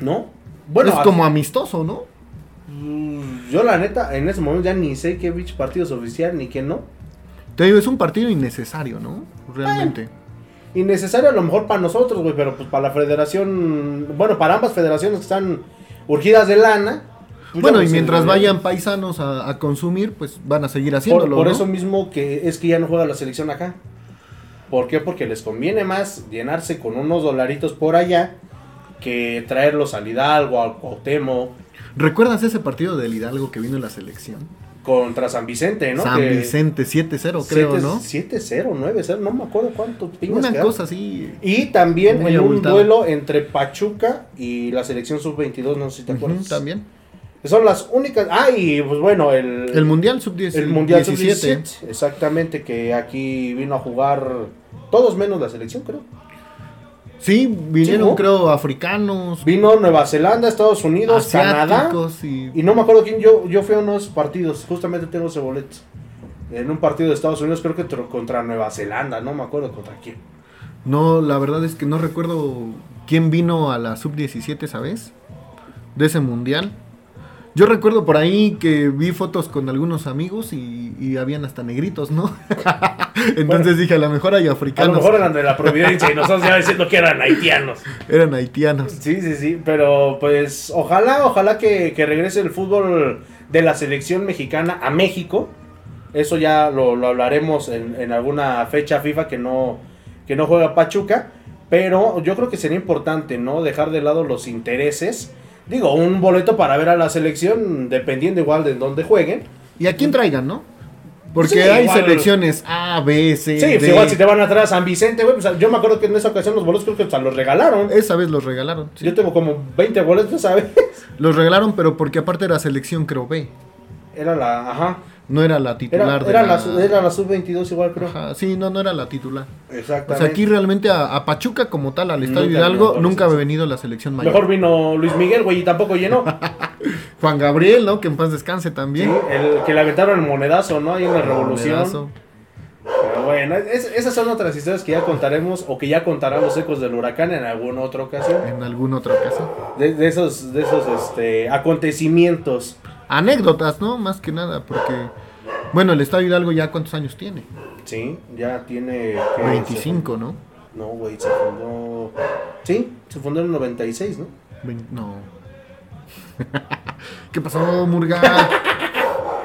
¿No? Bueno, es como amistoso, ¿no? mm, yo la neta, en ese momento ya ni sé qué partido es oficial ni qué no. Te digo, es un partido innecesario, ¿no? Realmente. Innecesario a lo mejor para nosotros, güey, pero pues para la federación, bueno, para ambas federaciones que están urgidas de lana. Pues, bueno, y mientras vayan paisanos a, a consumir, pues van a seguir Por, haciéndolo. por ¿no? eso mismo que es que ya no juega la selección acá. ¿Por qué? Porque les conviene más llenarse con unos dolaritos por allá que traerlos al Hidalgo, al Cuauhtémoc, ¿Recuerdas ese partido del Hidalgo que vino en la selección? contra San Vicente, ¿no? San Que- Vicente 7-0, creo, siete- ¿no? 7-0, 9-0, no me acuerdo cuántos pingas Una quedaron. cosa así. Y también en un duelo entre Pachuca y la selección sub-22, no sé si te Ujú, acuerdas. también. Son las únicas. Ah, y pues bueno, el, El Mundial Sub-17. el Mundial Sub-17. Exactamente, que aquí vino a jugar todos menos la selección, creo. Sí, vinieron, Sí, ¿no? creo, africanos, Vino Nueva Zelanda, Estados Unidos, Canadá. y... Y no me acuerdo quién. Yo, yo fui a unos partidos, justamente tengo ese boleto. En un partido de Estados Unidos, creo que contra Nueva Zelanda, no me acuerdo contra quién. No, la verdad es que no recuerdo quién vino a la Sub-17, ¿sabes? De ese Mundial. Yo recuerdo por ahí que vi fotos con algunos amigos y, y habían hasta negritos, ¿no? *laughs* Entonces dije, a lo mejor hay A lo africanos. mejor eran de la Providencia y nosotros ya diciendo que eran haitianos. Eran haitianos. Sí, sí, sí, pero pues ojalá, ojalá que, que regrese el fútbol de la selección mexicana a México. Eso ya lo, lo hablaremos en, en alguna fecha FIFA que no, que no juega Pachuca. Pero yo creo que sería importante, ¿no? Dejar de lado los intereses. Digo, un boleto para ver a la selección, dependiendo igual de dónde jueguen. Y a quién traigan, ¿no? Porque Sí, hay igual. selecciones A, B, C, Sí, pues D. igual si te van a traer a San Vicente, güey, pues yo me acuerdo que en esa ocasión los boletos creo que hasta los regalaron. Esa vez los regalaron. sí. Yo tengo como 20 boletos, ¿sabes? Los regalaron, pero porque aparte era selección, creo, B. Era la, ajá. No era la titular Era, de era la... la, era la sub-22 igual, creo. Ajá, sí, no, no era la titular. O Exactamente. sea, aquí realmente a, a Pachuca como tal, al Estadio Nunca Hidalgo, nunca entonces. ha venido la selección mayor. Mejor vino Luis Miguel, güey, y tampoco llenó. *laughs* Juan Gabriel, ¿no? Que en paz descanse Sí, también. el que le aventaron el monedazo, ¿no? Ahí en la revolución. Monedazo. Pero bueno, es- esas son otras historias que ya contaremos o que ya contarán los ecos del huracán en alguna otra ocasión. En alguna otra ocasión. De, de esos, de esos este, acontecimientos. Anécdotas, ¿no? Más que nada, porque... Bueno, el Estadio Hidalgo ya cuántos años tiene. Sí, ya tiene... ¿qué? 25, ¿no? No, güey, se fundó... Sí, se fundó en el 96, ¿no? No. *laughs* ¿Qué pasó, Murga?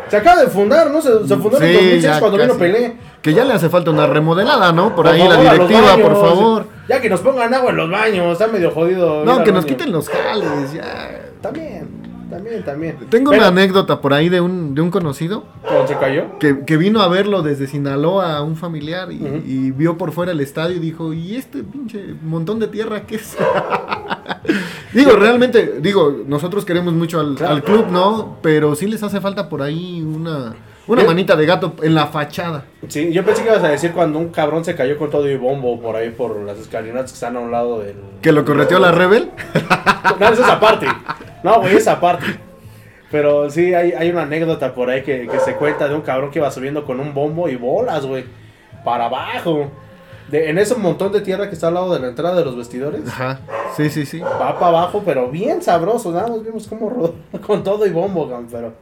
Se acaba de fundar, ¿no? Se, se fundó en el Sí, 2006 ya cuando vino casi. Pelé. Que ya le hace falta una remodelada, ¿no? Por, ahí favor, la directiva, por favor. Ya que nos pongan agua en los baños, está medio jodido. No, que nos baño. quiten los jales, ya. También, también, también. Tengo Pero, una anécdota por ahí de un, de un conocido ¿Cuándo se cayó? que, que vino a verlo desde Sinaloa a un familiar y, vio por fuera el estadio y dijo, ¿y este pinche montón de tierra qué es? *laughs* digo, realmente, digo, nosotros queremos mucho al, Claro. al club, ¿no? Pero sí les hace falta por ahí una, una manita de gato en la fachada. Sí, yo pensé que ibas a decir cuando un cabrón se cayó con todo y bombo por ahí por las escalinatas que están a un lado del. Que lo correteó la Rebel. No, es esa parte. No, güey, esa parte. Pero sí, hay, hay una anécdota por ahí que, que se cuenta de un cabrón que iba subiendo con un bombo y bolas, güey. Para abajo. De, en ese montón de tierra que está al lado de la entrada de los vestidores. Ajá, sí, sí, sí. Va para abajo, pero bien sabroso. Nada más vimos cómo rodó *laughs* con todo y bombo, pero.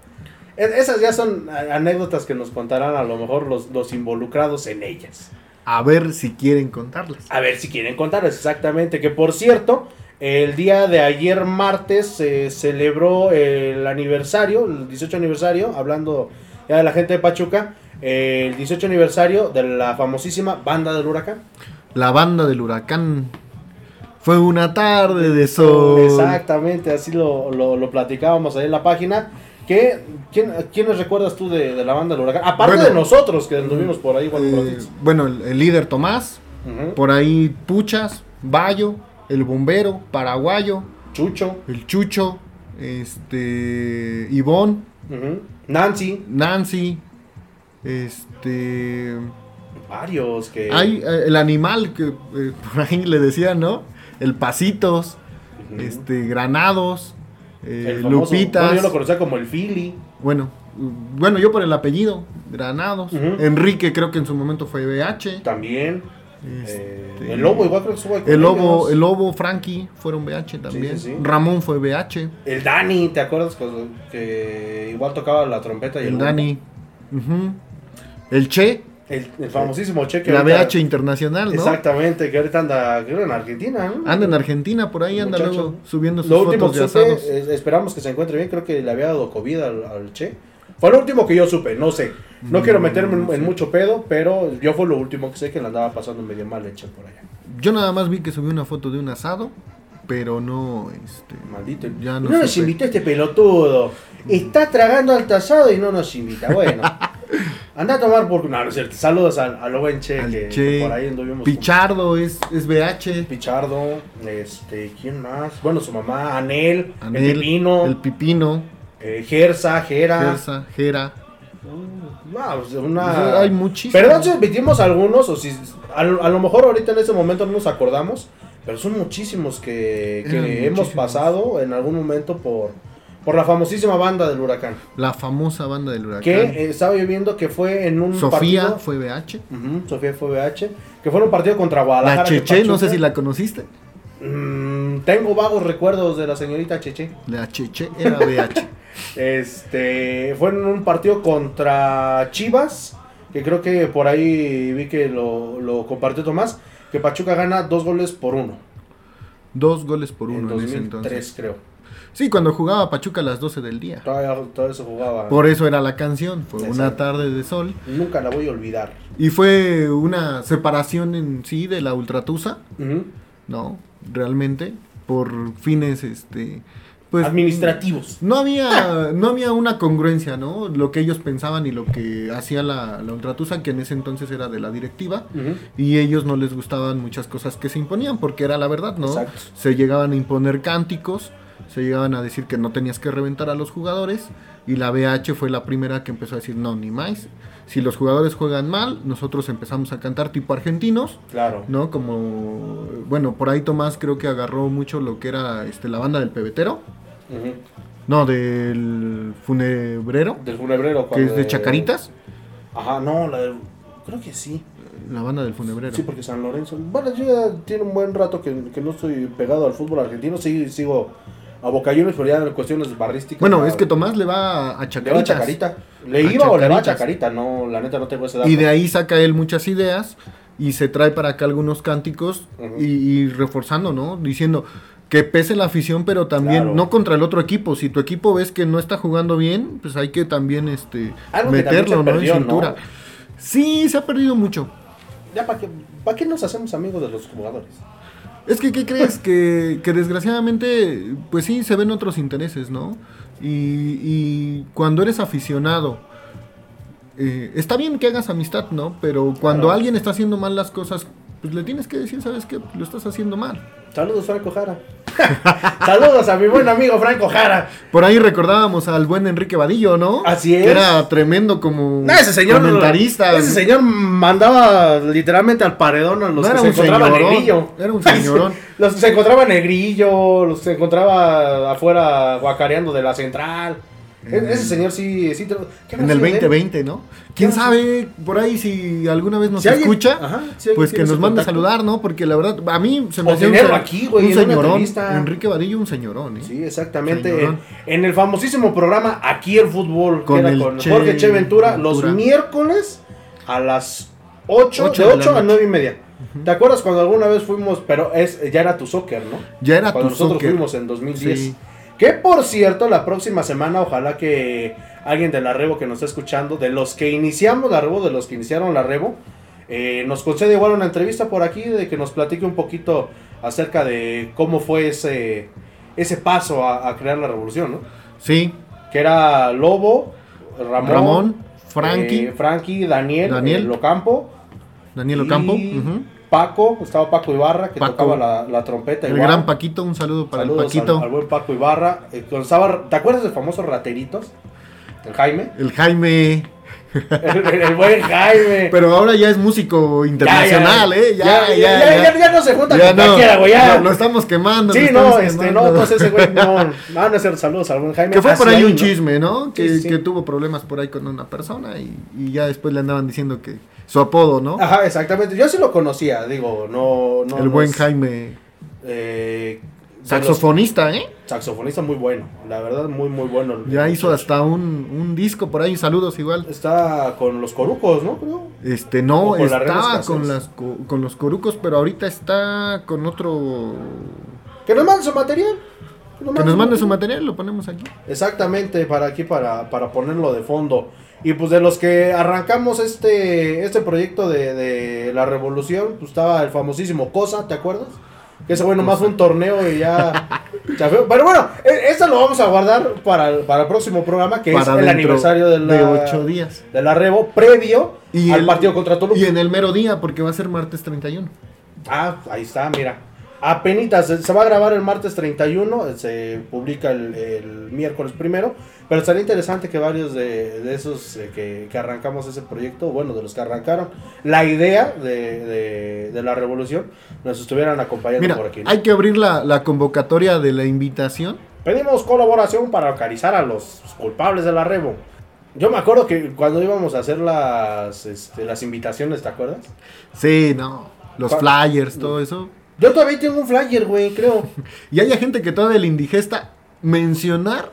Esas ya son anécdotas que nos contarán a lo mejor los, los involucrados en ellas. A ver si quieren contarlas. A ver si quieren contarles exactamente. Que por cierto, el día de ayer martes se celebró el aniversario, el 18 aniversario, hablando ya de la gente de Pachuca, el 18 aniversario de la famosísima banda del huracán. La banda del huracán. Fue una tarde de sol. Exactamente, así lo, lo, lo platicábamos ahí en la página. ¿Qué, quién, ¿Quiénes recuerdas tú de, de la banda del huracán? Aparte Bueno, de nosotros que anduvimos por ahí. Eh, bueno, el, el líder Tomás. Por ahí Puchas, Bayo, el bombero, paraguayo, Chucho, el Chucho, este, Ivón, ujú. Nancy, Nancy, este, varios que... hay eh, el animal que eh, *laughs* por ahí le decían, ¿no? El Pasitos, este, Granados, eh, Lupitas. bueno, yo lo conocía como el Philly. Bueno, Bueno, yo por el apellido, Granados. Enrique creo que en su momento fue BH. También. Este, Eh, el Lobo igual creo que estuvo El Lobo, el Lobo, Frankie fueron BH también. sí, sí. Ramón fue BH. El Dani, ¿te acuerdas? Que igual tocaba la trompeta y el, El? Dani. El Che, El, el famosísimo Che que la ahorita- BH internacional, ¿no? Exactamente, que ahorita anda, creo en Argentina, ¿no? Anda en Argentina, por ahí anda luego subiendo sus Lo último fotos que de asados. es- esperamos que se encuentre bien, creo que le había dado COVID al, al Che. Fue lo último que yo supe, no sé. No quiero meterme en, en mucho pedo, pero yo fue lo último que sé que le andaba pasando medio mal el Che por allá. Yo nada más vi que subió una foto de un asado, pero no, este... Maldito. Ya no no nos invitó este pelotudo. Está tragando al tasado y no nos invita. Bueno. *laughs* Anda a tomar por... No, no es cierto. Saludos al, al buen Che, Al que, Che, que por ahí anduvimos. con- Pichardo es, es BH. Pichardo, este, ¿quién más? Bueno, su mamá, Anel, Anel, el Pepino, El Pipino, eh, Gersa, Gera. Gersa, Gera. No, pues, una... Hay muchísimos. Perdón si omitimos algunos, o si a, lo a lo mejor ahorita en ese momento no nos acordamos, pero son muchísimos que, que hemos muchísimos. pasado en algún momento por, por la famosísima banda del huracán. La famosa banda del huracán. Que eh, estaba yo viendo que fue en un Sofía partido... fue BH. Sofía fue BH. Que fue en un partido contra La Guadalajara. que Cheche, no sé si la conociste. Mm, tengo vagos recuerdos de la señorita Cheche. La Cheche era BH. *laughs* Este fue en un partido contra Chivas, que creo que por ahí vi que lo, lo compartió Tomás, que Pachuca gana dos goles por uno. Dos goles por en uno en, ese 2003 entonces. creo. Sí, cuando jugaba Pachuca a las 12 del día. Todavía se jugaba. Por eso era la canción. Fue una tarde de sol. Nunca la voy a olvidar. Y fue una separación en sí de la Ultratusa. No, realmente. Por fines, este. Pues, Administrativos. No había, no había una congruencia, ¿no? Lo que ellos pensaban y lo que hacía la, la Ultratusa, que en ese entonces era de la directiva, Ujú. y ellos no les gustaban muchas cosas que se imponían, porque era la verdad, ¿no? Exacto. Se llegaban a imponer cánticos, se llegaban a decir que no tenías que reventar a los jugadores, y la BH fue la primera que empezó a decir, no, ni más. Si los jugadores juegan mal, nosotros empezamos a cantar tipo argentinos, Claro. ¿no? Como, bueno, por ahí Tomás creo que agarró mucho lo que era este, la banda del pebetero. Ujú. No, del funebrero, Del funebrero. que es de Chacaritas. Ajá, no, la del- creo que sí. La banda del funebrero. Sí, porque San Lorenzo. Bueno, yo ya tiene un buen rato que, que no estoy pegado al fútbol argentino. Sí, sigo a Boca Juniors, pero ya en cuestiones barrísticas. Bueno, es que Tomás le va a, a Le va a Chacaritas. Chacarita. ¿Le A iba o le va a Chacaritas. Chacarita? No, la neta no tengo ese dato. Y de ahí saca él muchas ideas y se trae para acá algunos cánticos y, y reforzando, ¿no? Diciendo que pese la afición, pero también Claro. no contra el otro equipo. Si tu equipo ves que no está jugando bien, pues hay que también este Algo también meterlo, ¿no? en cintura. ¿no? Sí, se ha perdido mucho. Ya, ¿para qué, pa' qué nos hacemos amigos de los jugadores? Es que, ¿qué crees? que, que desgraciadamente, pues sí, se ven otros intereses, ¿no? Y, y cuando eres aficionado, eh, está bien que hagas amistad, ¿no? Pero cuando Claro. alguien está haciendo mal las cosas, pues le tienes que decir, ¿sabes qué? Lo estás haciendo mal. Saludos, Franco Jara. *laughs* Saludos a mi buen amigo Franco Jara. Por ahí recordábamos al buen Enrique Vadillo, ¿no? Así es. Que era tremendo como No, ese señor. comentarista. Ese señor mandaba literalmente al paredón a los No que era se encontraba señorón, negrillo. era un señorón. *laughs* los se encontraba negrillo, los se encontraba afuera guacareando de la central. E- Ese señor sí. sí te- ¿qué En el sido de él? 2020, ¿no? ¿Quién ¿Qué sabe por ahí si alguna vez nos Si alguien- escucha? ajá, si pues que nos mande a saludar, ¿no? Porque la verdad, a mí se me O hacía un, aquí, güey, un en señorón. Enrique Vadillo, un señorón, ¿eh? Sí, exactamente. En, en el famosísimo programa Aquí el Fútbol, Con que era con Che Jorge Che Ventura, los miércoles a las 8, Ocho de de la 8 a noche. 9 y media. ¿Te acuerdas cuando alguna vez fuimos, pero es ya era tu soccer, ¿no? Ya era cuando tu nosotros soccer. fuimos en 2010. Sí. Que por cierto, la próxima semana, ojalá que alguien de la Rebo que nos está escuchando, de los que iniciamos la Rebo, de los que iniciaron la Rebo, eh, nos concede igual una entrevista por aquí, de que nos platique un poquito acerca de cómo fue ese, ese paso a, a crear la revolución, ¿no? Sí, Que era Lobo, Ramón, Ramón, Frankie, eh, Frankie, Daniel, Daniel, eh, Locampo, Daniel y Ocampo, ujú. Paco, estaba Paco Ibarra, que Paco. tocaba la, la trompeta. el igual. gran Paquito, un saludo para Saludos el Paquito. Al, al buen Paco Ibarra. eh, estaba- ¿Te acuerdas del famoso Rateritos? El Jaime. El Jaime, El, el buen Jaime. Pero ahora ya es músico internacional, ¿eh? Ya, ya, ya, ya, ya no se junta Ya con no, cualquiera, güey. Ya. lo, lo estamos quemando. sí, no, este, no, pues ese güey, no. *laughs* No, no es el saludos al buen Jaime. Que fue por Así ahí un ¿no? chisme, ¿no? Que, Sí, sí. que tuvo problemas por ahí con una persona y, y ya después le andaban diciendo que su apodo, ¿no? Ajá, exactamente. Yo sí lo conocía, digo, no. no El no buen es, Jaime, eh, saxofonista, ¿eh? Saxofonista muy bueno, la verdad, muy, muy bueno. Ya hizo hasta un, un disco por ahí, saludos igual. Está con los corucos, ¿no? Creo. Este, no, con estaba con, las, co- con los corucos, pero ahorita está con otro... Que nos mande su material. Que nos mande su material, lo ponemos aquí. Exactamente, para aquí, para, para ponerlo de fondo. Y pues de los que arrancamos este, este proyecto de, de la revolución, pues estaba el famosísimo Cosa, ¿te acuerdas? Que ese güey nomás fue un torneo y ya... *laughs* Pero bueno, e- esto lo vamos a guardar para el, para el próximo programa, que es el aniversario de la, de ocho días. de la Revo, previo Y al el- partido contra Toluca. Y en el mero día, porque va a ser martes 31. Ah, ahí está, mira. Apenitas, se se va a grabar el martes 31, se publica el, el miércoles primero, pero estaría interesante que varios de, de esos eh, que, que arrancamos ese proyecto, bueno, de los que arrancaron la idea de, de- de la revolución, nos estuvieran acompañando Mira, por aquí. ¿no? hay que abrir la, la convocatoria de la invitación. Pedimos colaboración para localizar a los culpables de la revo. Yo me acuerdo que cuando íbamos a hacer las, este, las invitaciones, ¿te acuerdas? Sí, no. Los flyers, todo eso. Yo todavía tengo un flyer, güey, creo. *laughs* Y hay gente que todavía le indigesta mencionar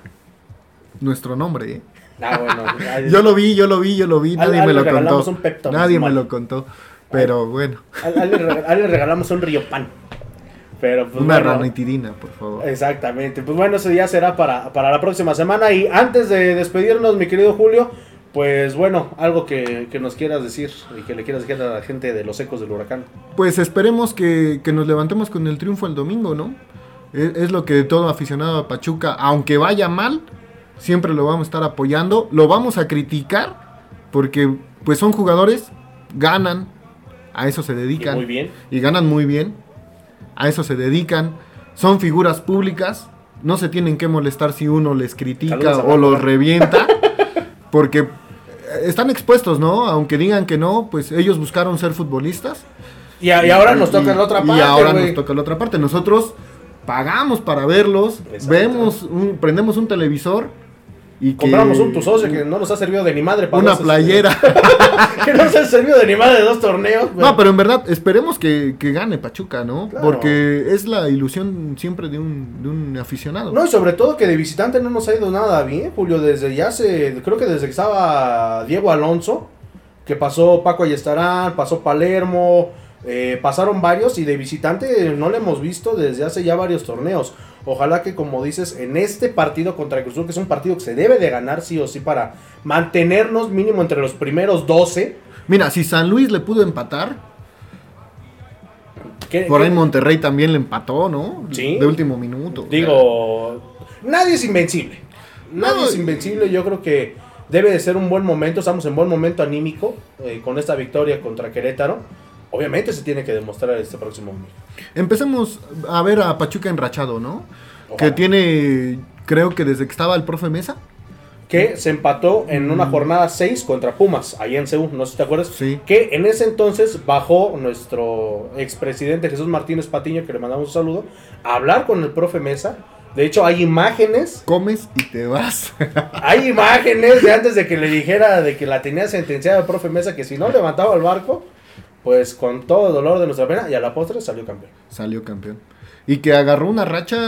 nuestro nombre, ¿eh? Ah, bueno. *laughs* Yo lo vi, yo lo vi, yo lo vi, Al- nadie al me lo regalamos contó. un Nadie me lo contó. Pero bueno, A, a le, regalamos un río pan. Pero pues una bueno, ranitidina, por favor. Exactamente. Pues bueno, eso ya será para, para la próxima semana. Y antes de despedirnos, mi querido Julio, pues bueno, algo que, que nos quieras decir y que le quieras decir a la gente de los ecos del huracán. Pues esperemos que, que nos levantemos con el triunfo el domingo, ¿no? Es, es lo que todo aficionado a Pachuca, aunque vaya mal, siempre lo vamos a estar apoyando. Lo vamos a criticar porque pues son jugadores, ganan, a eso se Y dedican. muy bien. y ganan muy bien. A eso se dedican. Son figuras públicas. No se tienen que molestar si uno les critica Saludos o los revienta. Porque están expuestos, ¿no? Aunque digan que no, pues ellos buscaron ser futbolistas. Y, a- y ahora nos toca Y- la otra y parte. ahora güey. nos toca la otra parte. Nosotros pagamos para verlos. Exacto. Vemos, un- prendemos un televisor. Y que- Compramos un tu socio que no nos ha servido de ni madre para Una este, playera. *laughs* que no nos ha servido de ni madre de dos torneos. No, pero en verdad, esperemos que, que gane Pachuca, ¿no? Claro. Porque es la ilusión siempre de un, de un aficionado. No, y sobre todo que de visitante no nos ha ido nada bien, Julio. Desde ya se. Creo que desde que estaba Diego Alonso, que pasó Paco Ayestarán, pasó Palermo, eh, pasaron varios y de visitante no le hemos visto desde hace ya varios torneos. Ojalá que, como dices, en este partido contra el Cruz Azul, que es un partido que se debe de ganar sí o sí para mantenernos mínimo entre los primeros 12. Mira, si San Luis le pudo empatar, que- por ahí Monterrey también le empató, ¿no? Sí. De último minuto. Digo, nadie es invencible. Nadie No, es invencible. Yo creo que debe de ser un buen momento. Estamos en buen momento anímico eh, con esta victoria contra Querétaro. Obviamente se tiene que demostrar este próximo domingo. Empecemos a ver a Pachuca enrachado, ¿no? Ojalá. Que tiene, creo que desde que estaba el profe Mesa. Que se empató en una jornada 6 contra Pumas, allá en Seúl, no sé si te acuerdas. Sí. Que en ese entonces bajó nuestro expresidente Jesús Martínez Patiño, que le mandamos un saludo, a hablar con el profe Mesa. De hecho, hay imágenes Comes y te vas. *laughs* Hay imágenes de antes de que le dijera de que la tenía sentenciada el profe Mesa que si no levantaba el barco, pues con todo el dolor de nuestra pena y a la postre salió campeón. Salió campeón. Y que agarró una racha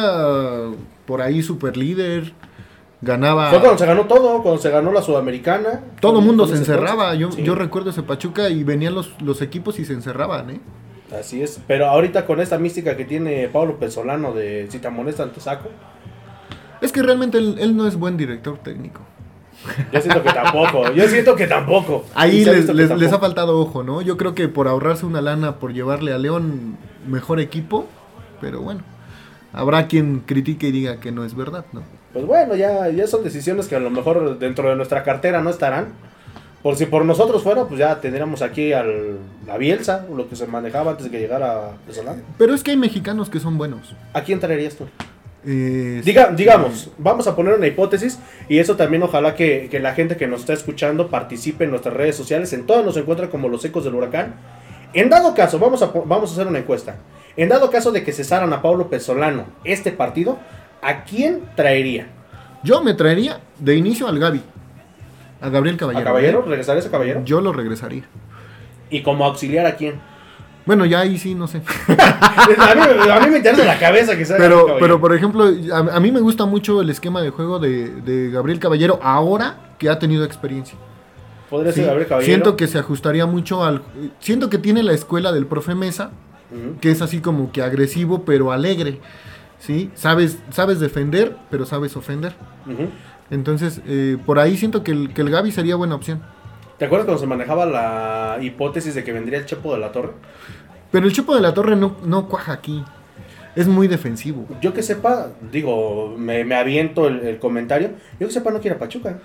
por ahí super líder. Ganaba. Fue cuando se ganó todo, cuando se ganó la Sudamericana. Todo Fue- mundo se encerraba. Yo. Sí, yo recuerdo ese Pachuca y venían los, los equipos y se encerraban, ¿eh? Así es. Pero ahorita con esta mística que tiene Pablo Pesolano de si te te saco, Es que realmente él, él no es buen director técnico. Yo siento que tampoco. Yo siento que tampoco. Ahí les, visto que les- les ha tampoco. faltado ojo, ¿no? Yo creo que por ahorrarse una lana, por llevarle a León mejor equipo, pero bueno, habrá quien critique y diga que no es verdad, ¿no? Pues bueno, ya, ya son decisiones que a lo mejor dentro de nuestra cartera no estarán. Por si por nosotros fuera, pues ya tendríamos aquí al, la Bielsa, lo que se manejaba antes de que llegara Pesolano. Pero es que hay mexicanos que son buenos. ¿A quién traerías tú? Eh, Diga, digamos, vamos a poner una hipótesis y eso también ojalá que, que la gente que nos está escuchando participe en nuestras redes sociales. En todas nos encuentra como los ecos del huracán. En dado caso, vamos a, vamos a hacer una encuesta. En dado caso de que cesaran a Pablo Pesolano este partido, ¿a quién traería? Yo me traería de inicio al Gaby. A Gabriel Caballero. ¿A Caballero? ¿eh? ¿Regresarías a Caballero? Yo lo regresaría. ¿Y como auxiliar a quién? Bueno, ya ahí sí, no sé. *laughs* a, mí, a mí me interesa la cabeza que sea Pero, pero por ejemplo, a, a mí me gusta mucho el esquema de juego de, de Gabriel Caballero ahora que ha tenido experiencia. Podría Sí, ser Gabriel Caballero. siento que se ajustaría mucho al... Siento que tiene la escuela del profe Mesa, que es así como que agresivo pero alegre. ¿Sí? Sabes, sabes defender, pero sabes ofender. Entonces, eh, por ahí siento que el, que el Gaby sería buena opción. ¿Te acuerdas cuando se manejaba la hipótesis de que vendría el Chepo de la Torre? Pero el Chepo de la Torre no, no cuaja aquí. Es muy defensivo. Yo que sepa, digo, me, me aviento el, el comentario. Yo que sepa, no quiere a Pachuca.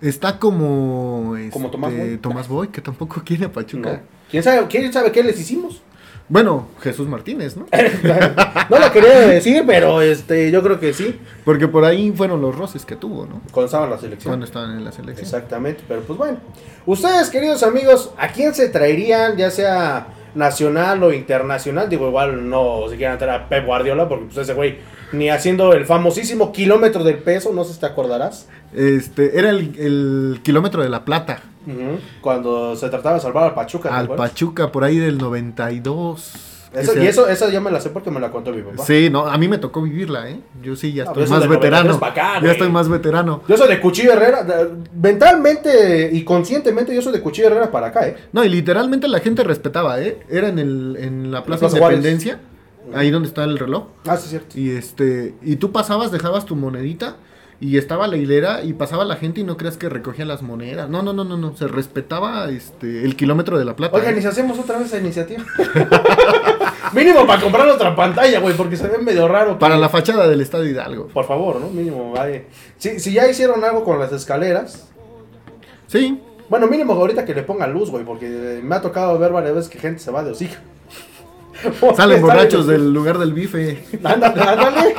Está como... Como Tomás este, Boy. Tomás Boy, que tampoco *laughs* quiere a Pachuca. No. ¿Quién sabe, ¿Quién sabe qué les hicimos? Bueno, Jesús Martínez, ¿no? *laughs* no lo quería decir, pero este, yo creo que sí. Porque por ahí fueron los roces que tuvo, ¿no? Cuando estaba en la selección. Cuando estaban en la selección. Exactamente, pero pues bueno. Ustedes, queridos amigos, ¿a quién se traerían, ya sea nacional o internacional? Digo, igual no se quieran traer a Pep Guardiola, porque pues ese güey, ni haciendo el famosísimo kilómetro del peso, no sé si te acordarás. Este, era el, el kilómetro de la plata. Cuando se trataba de salvar al Pachuca. ¿te Al? Pachuca, por ahí del 92. Eso- y eso, esa ya me la sé porque me la contó mi papá. Sí, no, a mí me tocó vivirla, ¿eh? Yo sí ya estoy eso más veterano. 93 pa' acá, ya estoy más veterano. Yo soy de Cuchillo Herrera, mentalmente y conscientemente yo soy de Cuchillo Herrera para acá, ¿eh? No, y literalmente la gente respetaba, ¿eh? Era en, el, en la Plaza Plaza Juárez. Independencia, ahí donde está el reloj. Ah, sí, es cierto. Y este, y tú pasabas, dejabas tu monedita y estaba la hilera y pasaba la gente y no creas que recogía las monedas. No, no, no, no, no, se respetaba este el kilómetro de la plata. Oigan, ¿eh? ¿y si hacemos otra vez esa iniciativa? *laughs* mínimo para comprar otra pantalla, güey, porque se ve medio raro. Para la fachada del Estadio Hidalgo. Por favor, ¿no? Mínimo, vaya. Si, si ya hicieron algo con las escaleras, Sí, bueno, mínimo ahorita que le pongan luz, güey, porque me ha tocado ver varias veces que gente se va de hocica. *laughs* salen borrachos del lugar del bife. Ándale, ándale.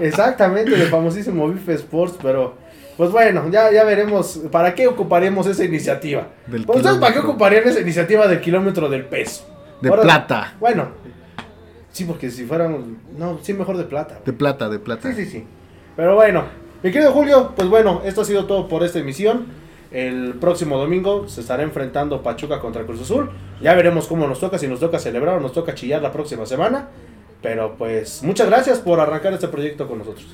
Exactamente, el famosísimo Bife Sports, pero pues bueno, ya, ya veremos para qué ocuparemos esa iniciativa. ¿Ustedes para qué ocuparían esa iniciativa del kilómetro del peso? De Ahora- plata. Bueno, sí, porque si fuéramos, no, sí, mejor de plata. güey. De plata, de plata. Sí, sí, sí. Pero bueno, mi querido Julio, pues bueno, esto ha sido todo por esta emisión. El próximo domingo se estará enfrentando Pachuca contra Cruz Azul. Ya veremos cómo nos toca, si nos toca celebrar o nos toca chillar la próxima semana. Pero pues muchas gracias por arrancar este proyecto con nosotros.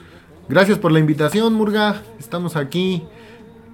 Gracias por la invitación, Murga. Estamos aquí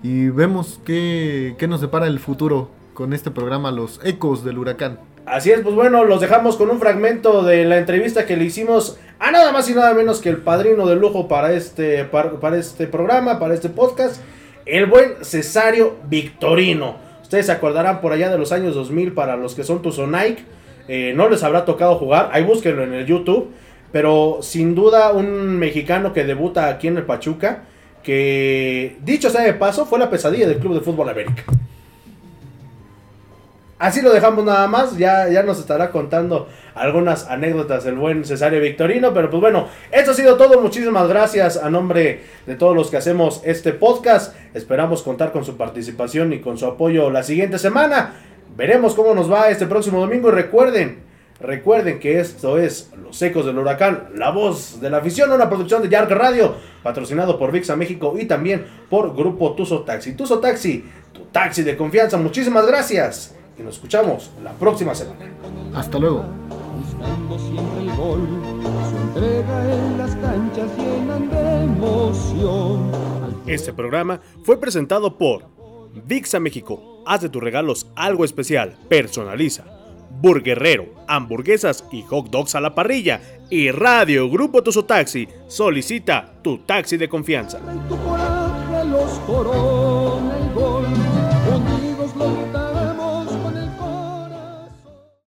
y vemos qué, qué nos depara el futuro con este programa Los Ecos del Huracán. Así es, pues bueno, los dejamos con un fragmento de la entrevista que le hicimos a nada más y nada menos que el padrino de lujo para este, par- para este programa, para este podcast, el buen Cesario Victorino. Ustedes se acordarán por allá de los años 2000 para los que son Tuzonike, eh, no les habrá tocado jugar, ahí búsquenlo en el YouTube, pero sin duda un mexicano que debuta aquí en el Pachuca, que dicho sea de paso, fue la pesadilla del Club de Fútbol América. Así lo dejamos nada más, ya, ya nos estará contando algunas anécdotas el buen Cesario Victorino, pero pues bueno, esto ha sido todo, muchísimas gracias a nombre de todos los que hacemos este podcast, esperamos contar con su participación y con su apoyo la siguiente semana, veremos cómo nos va este próximo domingo y recuerden, recuerden que esto es Los Ecos del Huracán, la voz de la afición, una producción de Yark Radio, patrocinado por VIXA México y también por Grupo Tuso Taxi, Tuso Taxi, tu taxi de confianza, muchísimas gracias y nos escuchamos la próxima semana. Hasta luego. buscando siempre el gol. Su entrega en las canchas llenan de emoción. Este programa fue presentado por VIXA México. Haz de tus regalos algo especial. Personaliza. Burguerrero, hamburguesas y hot dogs a la parrilla. Y Radio Grupo Tuso Taxi. Solicita tu taxi de confianza.